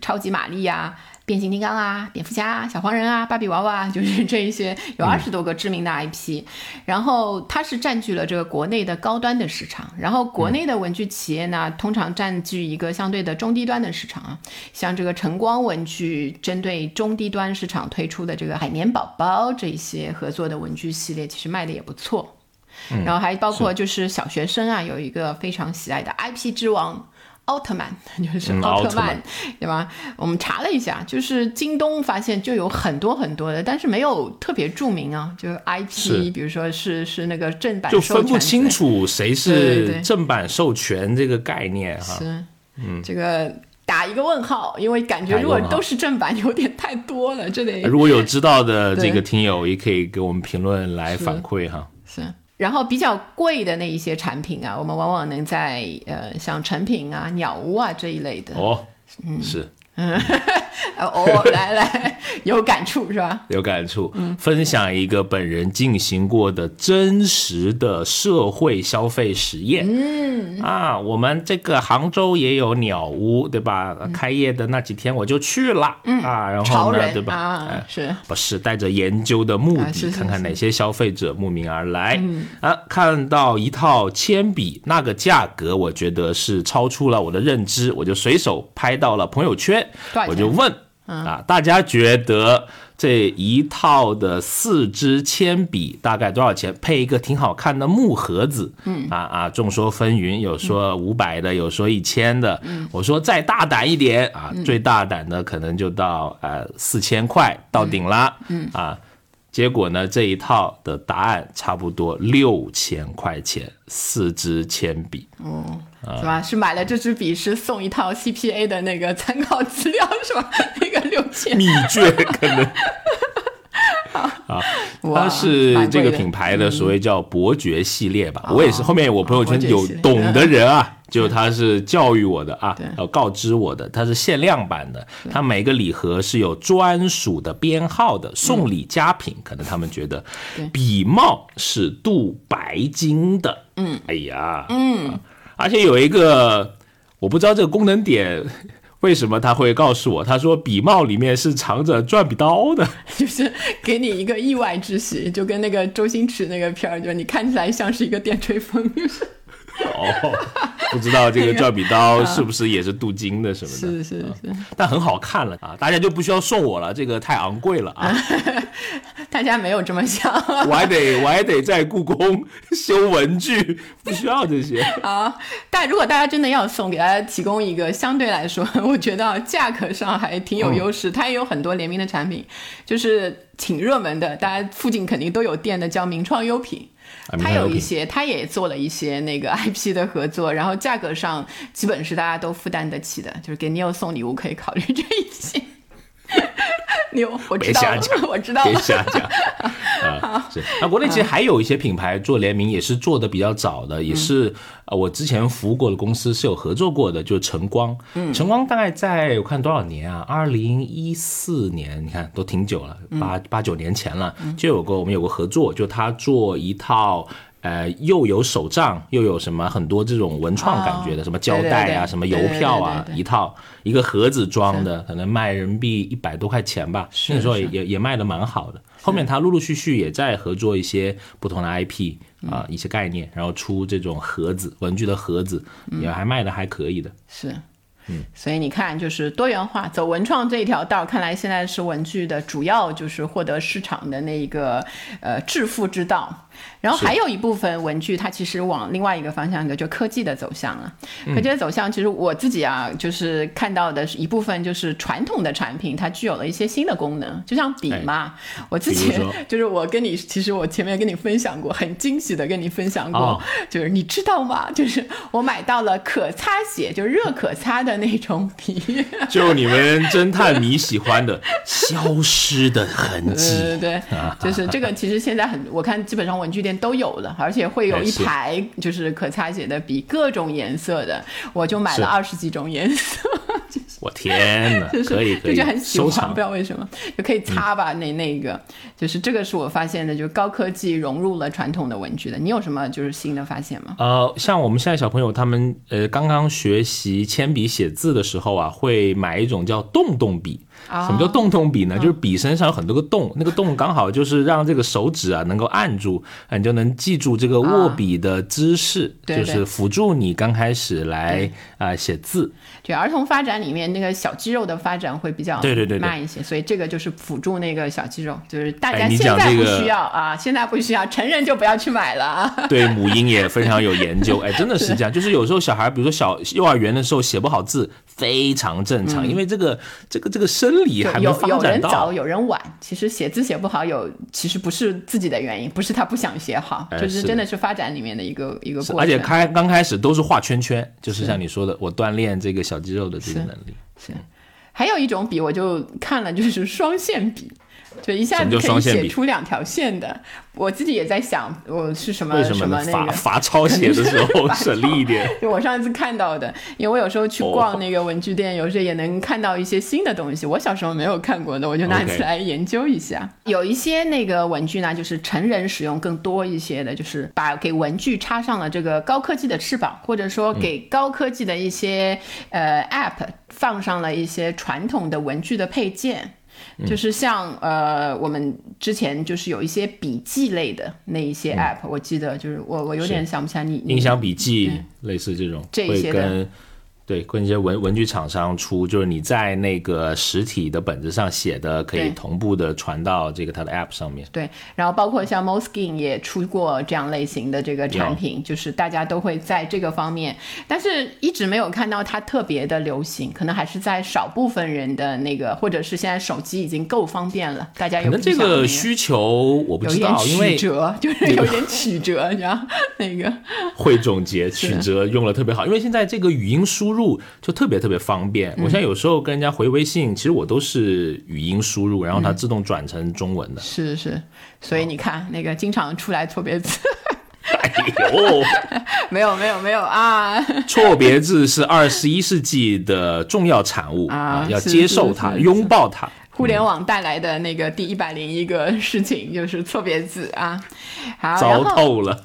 超级玛丽呀。变形金刚啊，蝙蝠侠啊、小黄人啊，芭比娃娃，就是这一些有二十多个知名的 IP，然后它是占据了这个国内的高端的市场，然后国内的文具企业呢，通常占据一个相对的中低端的市场啊，像这个晨光文具针对中低端市场推出的这个海绵宝宝这一些合作的文具系列，其实卖的也不错，然后还包括就是小学生啊，有一个非常喜爱的 IP 之王。奥特曼就是奥特曼，对吧？我们查了一下，就是京东发现就有很多很多的，但是没有特别著名啊，就是 IP，比如说是是那个正版，就分不清楚谁是正版授权这个概念哈。是，嗯，这个打一个问号，因为感觉如果都是正版，有点太多了，这得。如果有知道的这个听友，也可以给我们评论来反馈哈。是。然后比较贵的那一些产品啊，我们往往能在呃像成品啊、鸟屋啊这一类的哦，嗯是。哦，来来，有感触是吧？有感触，分享一个本人进行过的真实的社会消费实验。嗯啊，我们这个杭州也有鸟屋，对吧？开业的那几天我就去了。嗯啊，然后呢，对吧？啊，是不是带着研究的目的，看看哪些消费者慕名而来？啊，看到一套铅笔，那个价格，我觉得是超出了我的认知，我就随手拍到了朋友圈。我就问啊，大家觉得这一套的四支铅笔大概多少钱？配一个挺好看的木盒子，嗯啊啊，众说纷纭，有说五百的，有说一千的。我说再大胆一点啊，最大胆的可能就到呃四千块到顶了，嗯啊。结果呢？这一套的答案差不多六千块钱，四支铅笔，哦，是吧？是买了这支笔是送一套 CPA 的那个参考资料是吧？那个六千秘诀可能。啊，它是这个品牌的所谓叫伯爵系列吧？我也是后面我朋友圈有懂的人啊，就他是教育我的啊，要告知我的，它是限量版的，它每个礼盒是有专属的编号的，送礼佳品。可能他们觉得笔帽是镀白金的，嗯，哎呀，嗯，而且有一个我不知道这个功能点。为什么他会告诉我？他说笔帽里面是藏着转笔刀的，就是给你一个意外之喜，就跟那个周星驰那个片儿，就你看起来像是一个电吹风。哦，不知道这个转笔刀是不是也是镀金的什么的？是是是，但很好看了啊！大家就不需要送我了，这个太昂贵了啊！大家没有这么想，我还得我还得在故宫修文具，不需要这些啊。但如果大家真的要送，给大家提供一个相对来说，我觉得价格上还挺有优势。它也有很多联名的产品，就是挺热门的，大家附近肯定都有店的，叫名创优品。他有一些，他也做了一些那个 IP 的合作，然后价格上基本是大家都负担得起的，就是给 Neo 送礼物可以考虑这一些。你我知道了，我知道了，别瞎讲 啊！是，那国内其实还有一些品牌做联名，也是做的比较早的，也是呃，我之前服务过的公司是有合作过的，就是晨光。嗯，晨光大概在我看多少年啊？二零一四年，你看都挺久了，八八九年前了，就有过我们有个合作，就他做一套。呃，又有手账，又有什么很多这种文创感觉的，什么胶带啊，什么邮票啊，一套一个盒子装的，可能卖人民币一百多块钱吧。那时候也也也卖的蛮好的。后面他陆陆续续也在合作一些不同的 IP 啊，一些概念，然后出这种盒子，文具的盒子，也还卖的还可以的。是。嗯，所以你看，就是多元化，走文创这一条道，看来现在是文具的主要就是获得市场的那一个呃致富之道。然后还有一部分文具，它其实往另外一个方向的，就科技的走向了。科技的走向，其实我自己啊，就是看到的是一部分，就是传统的产品，它具有了一些新的功能，就像笔嘛。我之前 就是我跟你，其实我前面跟你分享过，很惊喜的跟你分享过，就是你知道吗？就是我买到了可擦写，就是热可擦的那种笔，就你们侦探迷喜欢的消失的痕迹。对对对，就是这个，其实现在很，我看基本上我。文具店都有了，而且会有一排就是可擦写的笔，各种颜色的，我就买了二十几种颜色。我天哪，就是可以可以，就很喜欢，不知道为什么就可以擦吧。那那个就是这个是我发现的，就是高科技融入了传统的文具的。你有什么就是新的发现吗？呃，像我们现在小朋友他们呃刚刚学习铅笔写字的时候啊，会买一种叫洞洞笔。什么叫洞洞笔呢？就是笔身上有很多个洞，那个洞刚好就是让这个手指啊能够按住，你就能记住这个握笔的姿势，就是辅助你刚开始来啊写字。对，儿童发展里面那个小肌肉的发展会比较对对对慢一些，所以这个就是辅助那个小肌肉，就是大家现在不需要啊，现在不需要，成人就不要去买了。对，母婴也非常有研究，哎，真的是这样，就是有时候小孩，比如说小幼儿园的时候写不好字，非常正常，因为这个这个这个生。理还有有人早有人晚，其实写字写不好有其实不是自己的原因，不是他不想写好，就是真的是发展里面的一个一个过程。而且开刚开始都是画圈圈，就是像你说的，我锻炼这个小肌肉的这个能力。是，还有一种笔我就看了，就是双线笔。就一下子可以写出两条线的，我自己也在想，我是什么什么那个罚抄写的时候省力一点。就我上次看到的，因为我有时候去逛那个文具店，有时候也能看到一些新的东西，我小时候没有看过的，我就拿起来研究一下。有一些那个文具呢，就是成人使用更多一些的，就是把给文具插上了这个高科技的翅膀，或者说给高科技的一些呃 App 放上了一些传统的文具的配件。就是像呃，我们之前就是有一些笔记类的那一些 app，我记得就是我我有点想不起来你印象笔记类似这种这些的。对，跟一些文文具厂商出，就是你在那个实体的本子上写的，可以同步的传到这个它的 App 上面。对，然后包括像 Moskin 也出过这样类型的这个产品，就是大家都会在这个方面，但是一直没有看到它特别的流行，可能还是在少部分人的那个，或者是现在手机已经够方便了，大家有这个需求，我不知道，因为曲折，就是有 点曲折，你知道那个会总结曲折用了特别好，因为现在这个语音输入。入就特别特别方便。我现在有时候跟人家回微信，其实我都是语音输入，然后它自动转成中文的。是是，所以你看那个经常出来错别字。哎呦，没有没有没有啊！错别字是二十一世纪的重要产物啊，要接受它，拥抱它。互联网带来的那个第一百零一个事情就是错别字啊，好，糟透了。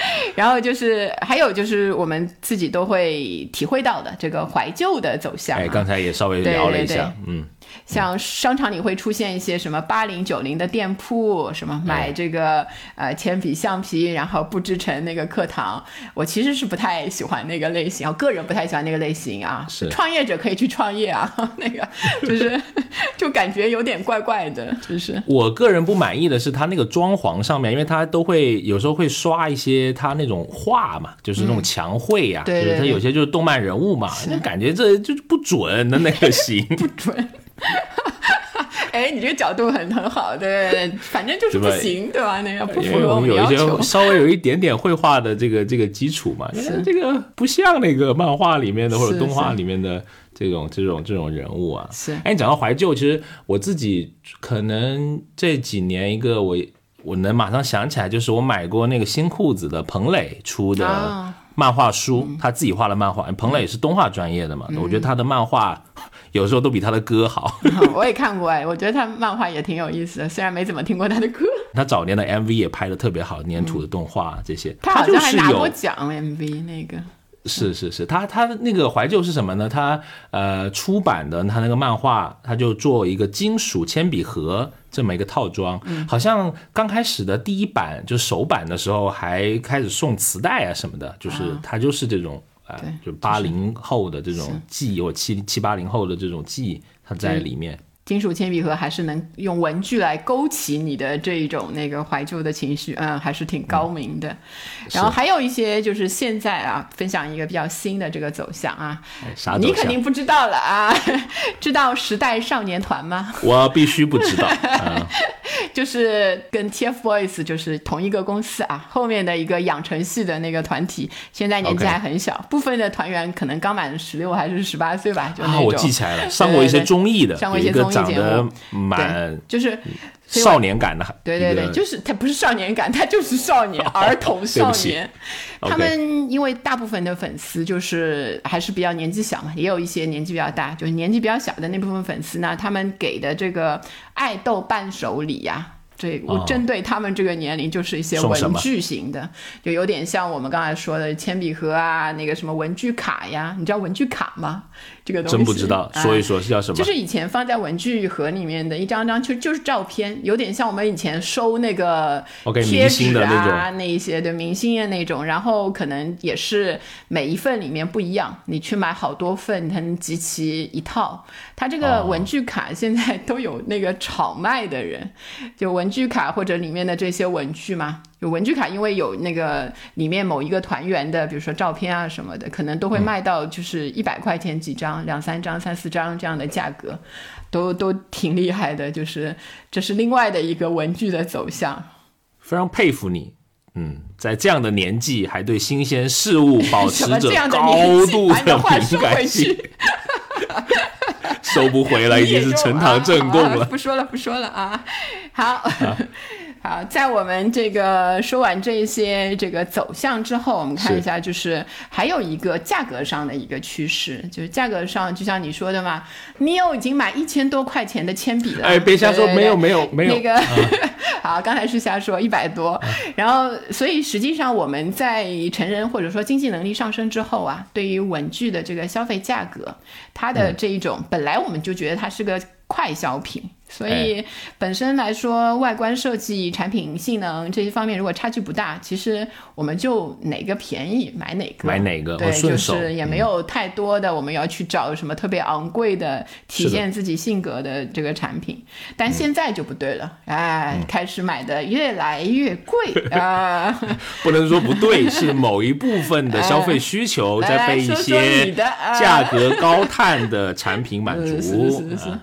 然后就是还有就是我们自己都会体会到的这个怀旧的走向。哎，刚才也稍微聊了一下，嗯。像商场里会出现一些什么八零九零的店铺，什么买这个呃铅笔橡皮，然后布置成那个课堂。我其实是不太喜欢那个类型，我个人不太喜欢那个类型啊。是创业者可以去创业啊，那个就是 就感觉有点怪怪的，就是我个人不满意的是它那个装潢上面，因为它都会有时候会刷一些它那种画嘛，就是那种墙绘呀，对他有些就是动漫人物嘛，感觉这就不准的那个型 不准。哎，你这个角度很很好，对，反正就是不行，对吧？那个不符合我们要求。稍微有一点点绘画的这个这个基础嘛，这个不像那个漫画里面的或者动画里面的这种这种这种人物啊。是，哎，你讲到怀旧，其实我自己可能这几年一个我我能马上想起来，就是我买过那个新裤子的彭磊出的。漫画书，他自己画的漫画。彭磊是动画专业的嘛？我觉得他的漫画 有时候都比他的歌好。我也看过哎，我觉得他漫画也挺有意思的，虽然没怎么听过他的歌。他早年的 MV 也拍的特别好，粘土的动画这些。他好像还拿过奖 MV 那个。是是是，他他那个怀旧是什么呢？他呃出版的他那个漫画，他就做一个金属铅笔盒这么一个套装，好像刚开始的第一版就首版的时候还开始送磁带啊什么的，就是它就是这种啊，就八零后的这种记忆或七七八零后的这种记忆，它在里面。金属铅笔盒还是能用文具来勾起你的这一种那个怀旧的情绪，嗯，还是挺高明的。然后还有一些就是现在啊，分享一个比较新的这个走向啊，你肯定不知道了啊，知道时代少年团吗？我必须不知道，就是跟 TFBOYS 就是同一个公司啊，后面的一个养成系的那个团体，现在年纪还很小，部分的团员可能刚满十六还是十八岁吧，就那种。我记起来了，上过一些综艺的，上过一些综艺。长得蛮就是少年感的，对对对，就是他不是少年感，他就是少年儿童少年。他们因为大部分的粉丝就是还是比较年纪小嘛，也有一些年纪比较大，就是年纪比较小的那部分粉丝呢，他们给的这个爱豆伴手礼呀。对我针对他们这个年龄，就是一些文具型的，就有点像我们刚才说的铅笔盒啊，那个什么文具卡呀，你知道文具卡吗？这个东西真不知道，说一说是叫什么？就是以前放在文具盒里面的一张张，就就是照片，有点像我们以前收那个贴纸啊那一些的明星的那种，然后可能也是每一份里面不一样，你去买好多份才能集齐一套。它这个文具卡现在都有那个炒卖的人，就文。文具卡或者里面的这些文具吗？有文具卡，因为有那个里面某一个团员的，比如说照片啊什么的，可能都会卖到就是一百块钱几张，两三张、三四张这样的价格，都都挺厉害的。就是这是另外的一个文具的走向。非常佩服你，嗯，在这样的年纪还对新鲜事物保持着高度的敏感性。收不回来，已经是呈堂证供了。不说了，不说了啊！好。好，在我们这个说完这些这个走向之后，我们看一下，就是还有一个价格上的一个趋势，就是价格上，就像你说的嘛，你有已经买一千多块钱的铅笔了，哎，别瞎说，没有没有没有那个，好，刚才是瞎说一百多，然后所以实际上我们在成人或者说经济能力上升之后啊，对于文具的这个消费价格，它的这一种本来我们就觉得它是个快消品。所以本身来说，外观设计、产品性能这些方面，如果差距不大，其实我们就哪个便宜买哪个，买哪个对，就是也没有太多的我们要去找什么特别昂贵的体现自己性格的这个产品。但现在就不对了，哎，开始买的越来越贵 啊！不能说不对，是某一部分的 消费需求在被一些价格高碳的产品满足。是 是是。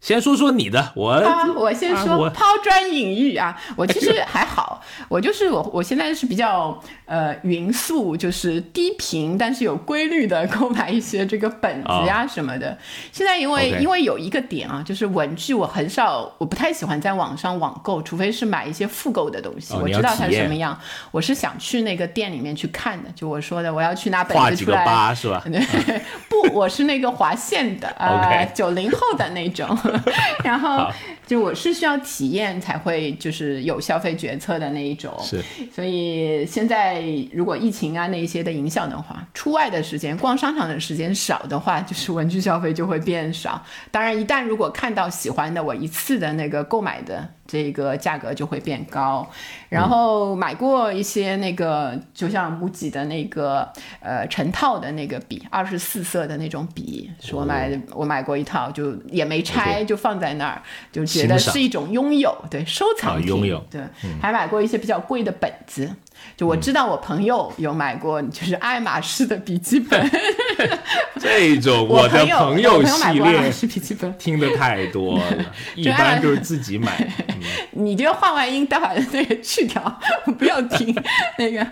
先说说你的，我我先说抛砖引玉啊，我其实还好，我就是我我现在是比较呃匀速，就是低频但是有规律的购买一些这个本子呀什么的。现在因为因为有一个点啊，就是文具我很少，我不太喜欢在网上网购，除非是买一些复购的东西，我知道它什么样，我是想去那个店里面去看的。就我说的，我要去拿本子出来，是吧？不，我是那个划线的 啊，九零后的那种。然后就我是需要体验才会就是有消费决策的那一种，是。所以现在如果疫情啊那一些的影响的话，出外的时间、逛商场的时间少的话，就是文具消费就会变少。当然，一旦如果看到喜欢的，我一次的那个购买的这个价格就会变高。然后买过一些那个，就像母己的那个呃成套的那个笔，二十四色的那种笔，是我买我买过一套，就也没拆，就放在那儿，就觉得是一种拥有，对收藏拥有，对，还买过一些比较贵的本子。就我知道，我朋友有买过，就是爱马仕的笔记本。这种我的朋友系列笔记本听的太多了，一般就是自己买。你就换完音，待会儿那个去掉，不要听那个。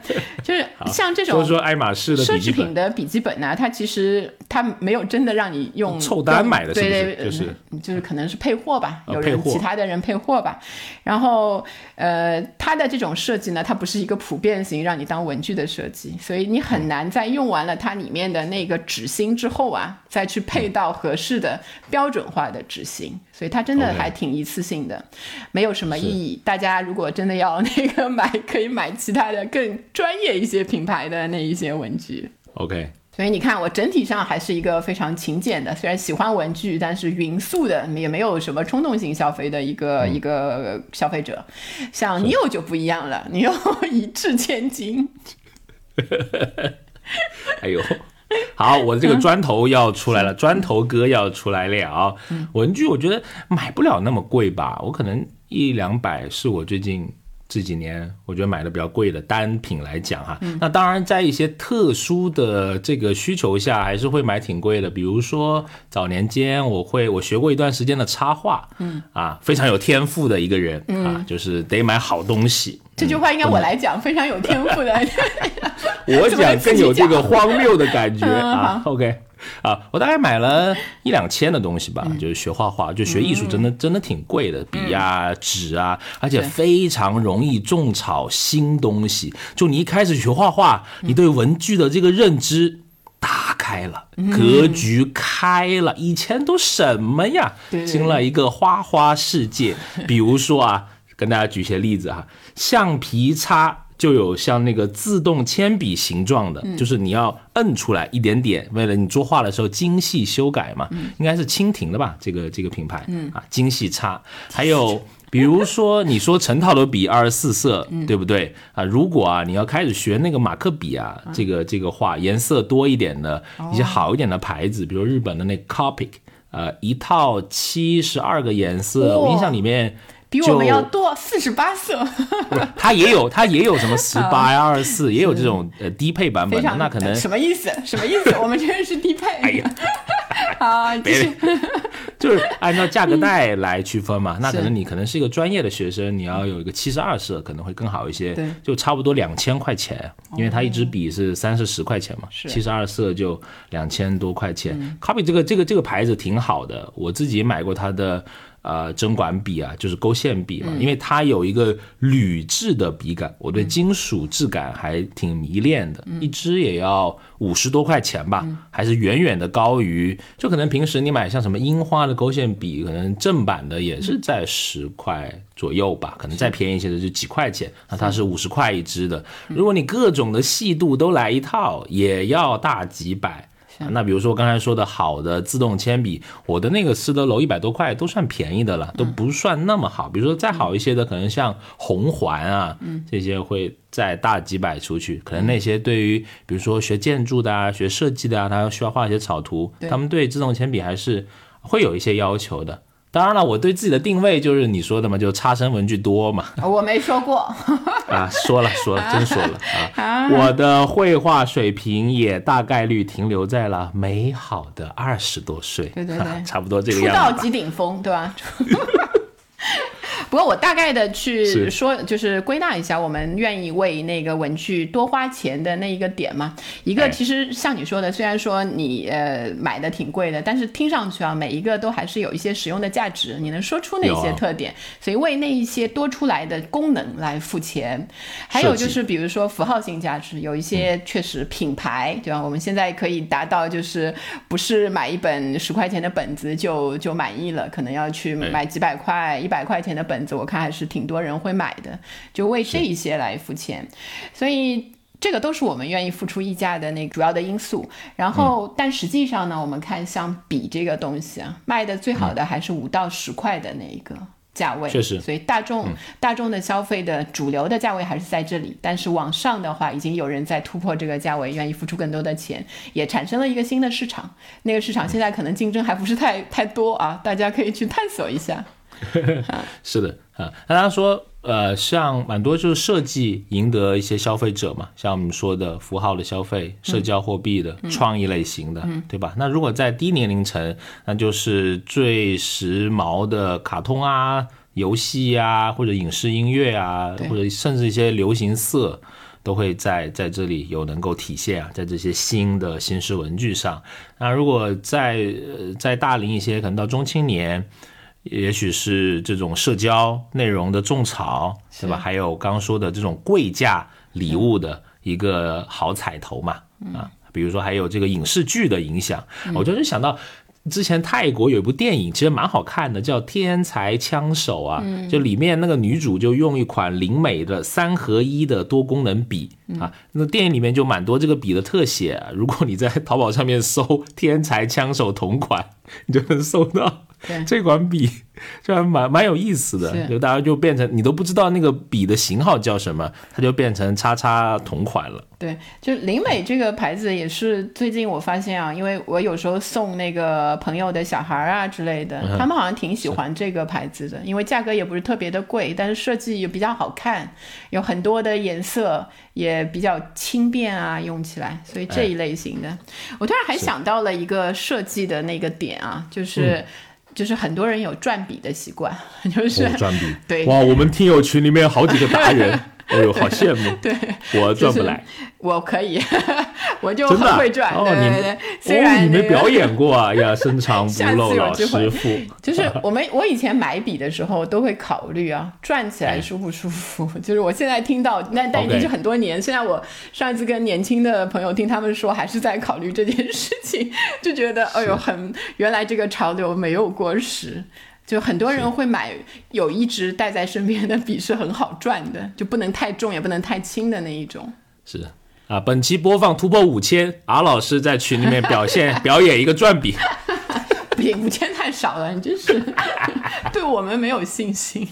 就是像这种说说爱马仕的奢侈品的笔记本呢，它其实它没有真的让你用凑单买的，对对，就是就是可能是配货吧，有人其他的人配货吧。然后呃，它的这种设计呢，它不是一个普遍型让你当文具的设计，所以你很难在用完了它里面的那个纸芯之后啊，再去配到合适的标准化的纸芯。所以它真的还挺一次性的，没有什么意义。大家如果真的要那个买，可以买其他的更专业一些品牌的那一些文具。OK。所以你看，我整体上还是一个非常勤俭的，虽然喜欢文具，但是匀速的，也没有什么冲动性消费的一个一个消费者。像你有就不一样了，你有 一掷千金。哎呦。好，我的这个砖头要出来了，砖头哥要出来了。文具我觉得买不了那么贵吧，我可能一两百是我最近这几年我觉得买的比较贵的单品来讲哈。那当然在一些特殊的这个需求下，还是会买挺贵的。比如说早年间我会我学过一段时间的插画，嗯啊，非常有天赋的一个人啊，就是得买好东西。这句话应该我来讲，非常有天赋的。我讲更有这个荒谬的感觉 啊。OK，啊，我大概买了一两千的东西吧，就是学画画，就学艺术，真的真的挺贵的，笔啊、纸啊，而且非常容易种草新东西。就你一开始学画画，你对文具的这个认知打开了，格局开了，以前都什么呀？进了一个花花世界。比如说啊，跟大家举些例子哈。橡皮擦就有像那个自动铅笔形状的，就是你要摁出来一点点，为了你作画的时候精细修改嘛。应该是蜻蜓的吧？这个这个品牌，啊，精细擦。还有比如说你说成套的笔二十四色，对不对啊？如果啊你要开始学那个马克笔啊，这个这个画颜色多一点的一些好一点的牌子，比如日本的那 Copic，呃，一套七十二个颜色，我印象里面。比我们要多四十八色，它也有，它也有什么十八呀、二十四，也有这种呃低配版本的，那可能什么意思？什么意思？我们这是低配。哎呀，啊，别，就是按照价格带来区分嘛。那可能你可能是一个专业的学生，你要有一个七十二色可能会更好一些，就差不多两千块钱，因为它一支笔是三四十块钱嘛，七十二色就两千多块钱。Copy 这个这个这个牌子挺好的，我自己买过它的。呃，针管笔啊，就是勾线笔嘛，因为它有一个铝制的笔杆，我对金属质感还挺迷恋的，一支也要五十多块钱吧，还是远远的高于，就可能平时你买像什么樱花的勾线笔，可能正版的也是在十块左右吧，可能再便宜一些的就几块钱，那它是五十块一支的，如果你各种的细度都来一套，也要大几百。那比如说我刚才说的好的自动铅笔，我的那个施德楼一百多块都算便宜的了，都不算那么好。比如说再好一些的，可能像红环啊，这些会再大几百出去。可能那些对于比如说学建筑的啊、学设计的啊，他需要画一些草图，他们对自动铅笔还是会有一些要求的。当然了，我对自己的定位就是你说的嘛，就差生文具多嘛。我没说过 啊，说了说了，真说了 啊。我的绘画水平也大概率停留在了美好的二十多岁，对对对，差不多这个样子。出道即顶峰，对吧？不过我大概的去说，就是归纳一下，我们愿意为那个文具多花钱的那一个点嘛。一个其实像你说的，虽然说你呃买的挺贵的，但是听上去啊，每一个都还是有一些实用的价值。你能说出那些特点？所以为那一些多出来的功能来付钱。还有就是比如说符号性价值，有一些确实品牌，对吧？我们现在可以达到就是不是买一本十块钱的本子就就满意了，可能要去买几百块、一百块钱的本。子我看还是挺多人会买的，就为这一些来付钱，所以这个都是我们愿意付出溢价的那主要的因素。然后，但实际上呢，我们看像笔这个东西啊，卖的最好的还是五到十块的那一个。价位，确实所以大众、大众的消费的主流的价位还是在这里，但是往上的话，已经有人在突破这个价位，愿意付出更多的钱，也产生了一个新的市场。那个市场现在可能竞争还不是太太多啊，大家可以去探索一下。是的啊，那他说，呃，像蛮多就是设计赢得一些消费者嘛，像我们说的符号的消费、社交货币的、创意类型的，对吧？那如果在低年龄层，那就是最时髦的卡通啊、游戏啊，或者影视音乐啊，或者甚至一些流行色。都会在在这里有能够体现啊，在这些新的新式文具上。那如果在呃再大龄一些，可能到中青年，也许是这种社交内容的种草，对吧？还有刚刚说的这种贵价礼物的一个好彩头嘛，啊，比如说还有这个影视剧的影响，我就是想到。之前泰国有一部电影，其实蛮好看的，叫《天才枪手》啊，就里面那个女主就用一款灵美的三合一的多功能笔啊，那电影里面就蛮多这个笔的特写啊。如果你在淘宝上面搜《天才枪手》同款，你就能搜到这款笔，这还蛮蛮有意思的。就大家就变成你都不知道那个笔的型号叫什么，它就变成叉叉同款了。对，就灵美这个牌子也是最近我发现啊，因为我有时候送那个朋友的小孩啊之类的，他们好像挺喜欢这个牌子的，因为价格也不是特别的贵，但是设计也比较好看，有很多的颜色也比较轻便啊，用起来，所以这一类型的，我突然还想到了一个设计的那个点啊，就是。就是很多人有转笔的习惯，就是、哦转笔，对。哇，我们听友群里面有好几个达人，哎呦，好羡慕。对，我转不来，我可以，我就很会转，哦你。虽哦，然你没表 演过啊？哎呀，深藏不露老师傅。就是 我们我以前买笔的时候都会考虑啊，转起来舒不舒服。就是我现在听到，那但已经是很多年。现在我上一次跟年轻的朋友听他们说，还是在考虑这件事情，就觉得哎呦，很原来这个潮流没有过时。就很多人会买有一支带在身边的笔是很好转的，就不能太重也不能太轻的那一种。是啊，本期播放突破五千，R 老师在群里面表现 表演一个转笔。比五千太少了，你真是对我们没有信心。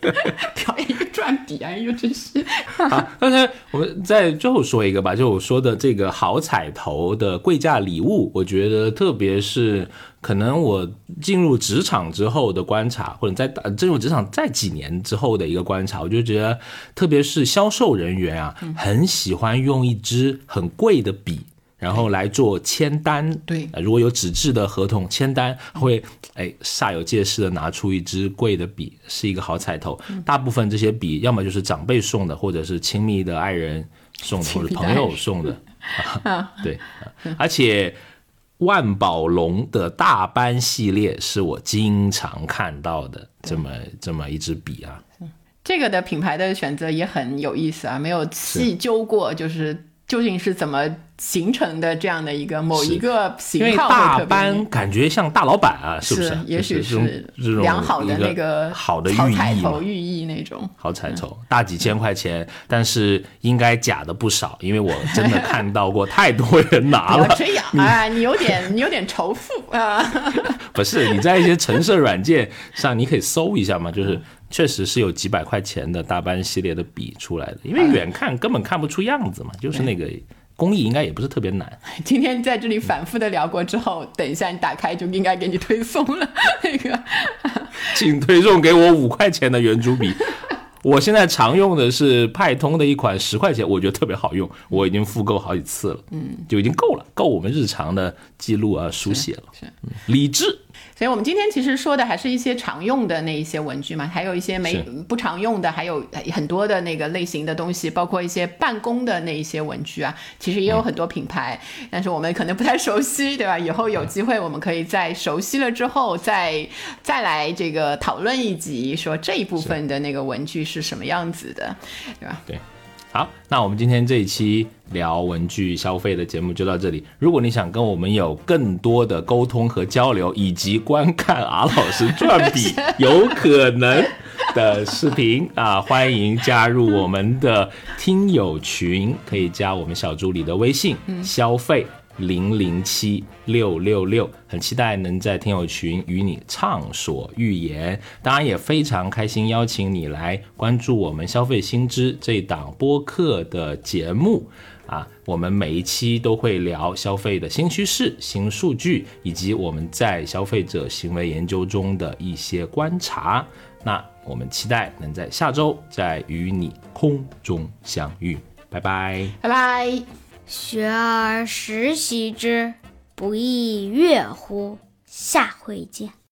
表演一个转笔，哎呦，真是。好，刚才我们再最后说一个吧，就我说的这个好彩头的贵价礼物，我觉得特别是可能我进入职场之后的观察，或者在呃进入职场再几年之后的一个观察，我就觉得，特别是销售人员啊，很喜欢用一支很贵的笔。然后来做签单，对。呃如果有纸质的合同签单，会哎煞有介事的拿出一支贵的笔，是一个好彩头。大部分这些笔要么就是长辈送的，或者是亲密的爱人送的，或者朋友送的，啊、对、啊。而且。万宝龙的大班系列是我经常看到的这么这么一支笔啊，这个的品牌的选择也很有意思啊，没有细究过，就是究竟是怎么形成的这样的一个某一个型因为号大班感觉像大老板啊，是不是？也许是这种良好的那个好的寓意嘛头寓意那种。好彩头，大几千块钱，但是应该假的不少，因为我真的看到过太多人拿了。这样 啊！你有点，你有点仇富啊！不是你在一些橙色软件上，你可以搜一下嘛，就是确实是有几百块钱的大班系列的笔出来的，因为远看根本看不出样子嘛，就是那个工艺应该也不是特别难。今天在这里反复的聊过之后，等一下你打开就应该给你推送了那个。请推送给我五块钱的圆珠笔。我现在常用的是派通的一款十块钱，我觉得特别好用，我已经复购好几次了，嗯，就已经够了，够我们日常的记录啊书写了。理智所以我们今天其实说的还是一些常用的那一些文具嘛，还有一些没不常用的，还有很多的那个类型的东西，包括一些办公的那一些文具啊，其实也有很多品牌，但是我们可能不太熟悉，对吧？以后有机会我们可以在熟悉了之后再再来这个讨论一集，说这一部分的那个文具是什么样子的，对吧？对好，那我们今天这一期聊文具消费的节目就到这里。如果你想跟我们有更多的沟通和交流，以及观看阿老师转笔有可能的视频啊，欢迎加入我们的听友群，可以加我们小助理的微信，消费零零七六六六，很期待能在听友群与你畅所欲言。当然也非常开心邀请你来关注我们消费新知这档播客的节目啊，我们每一期都会聊消费的新趋势、新数据，以及我们在消费者行为研究中的一些观察。那我们期待能在下周再与你空中相遇，拜拜，拜拜。学而时习之，不亦说乎？下回见。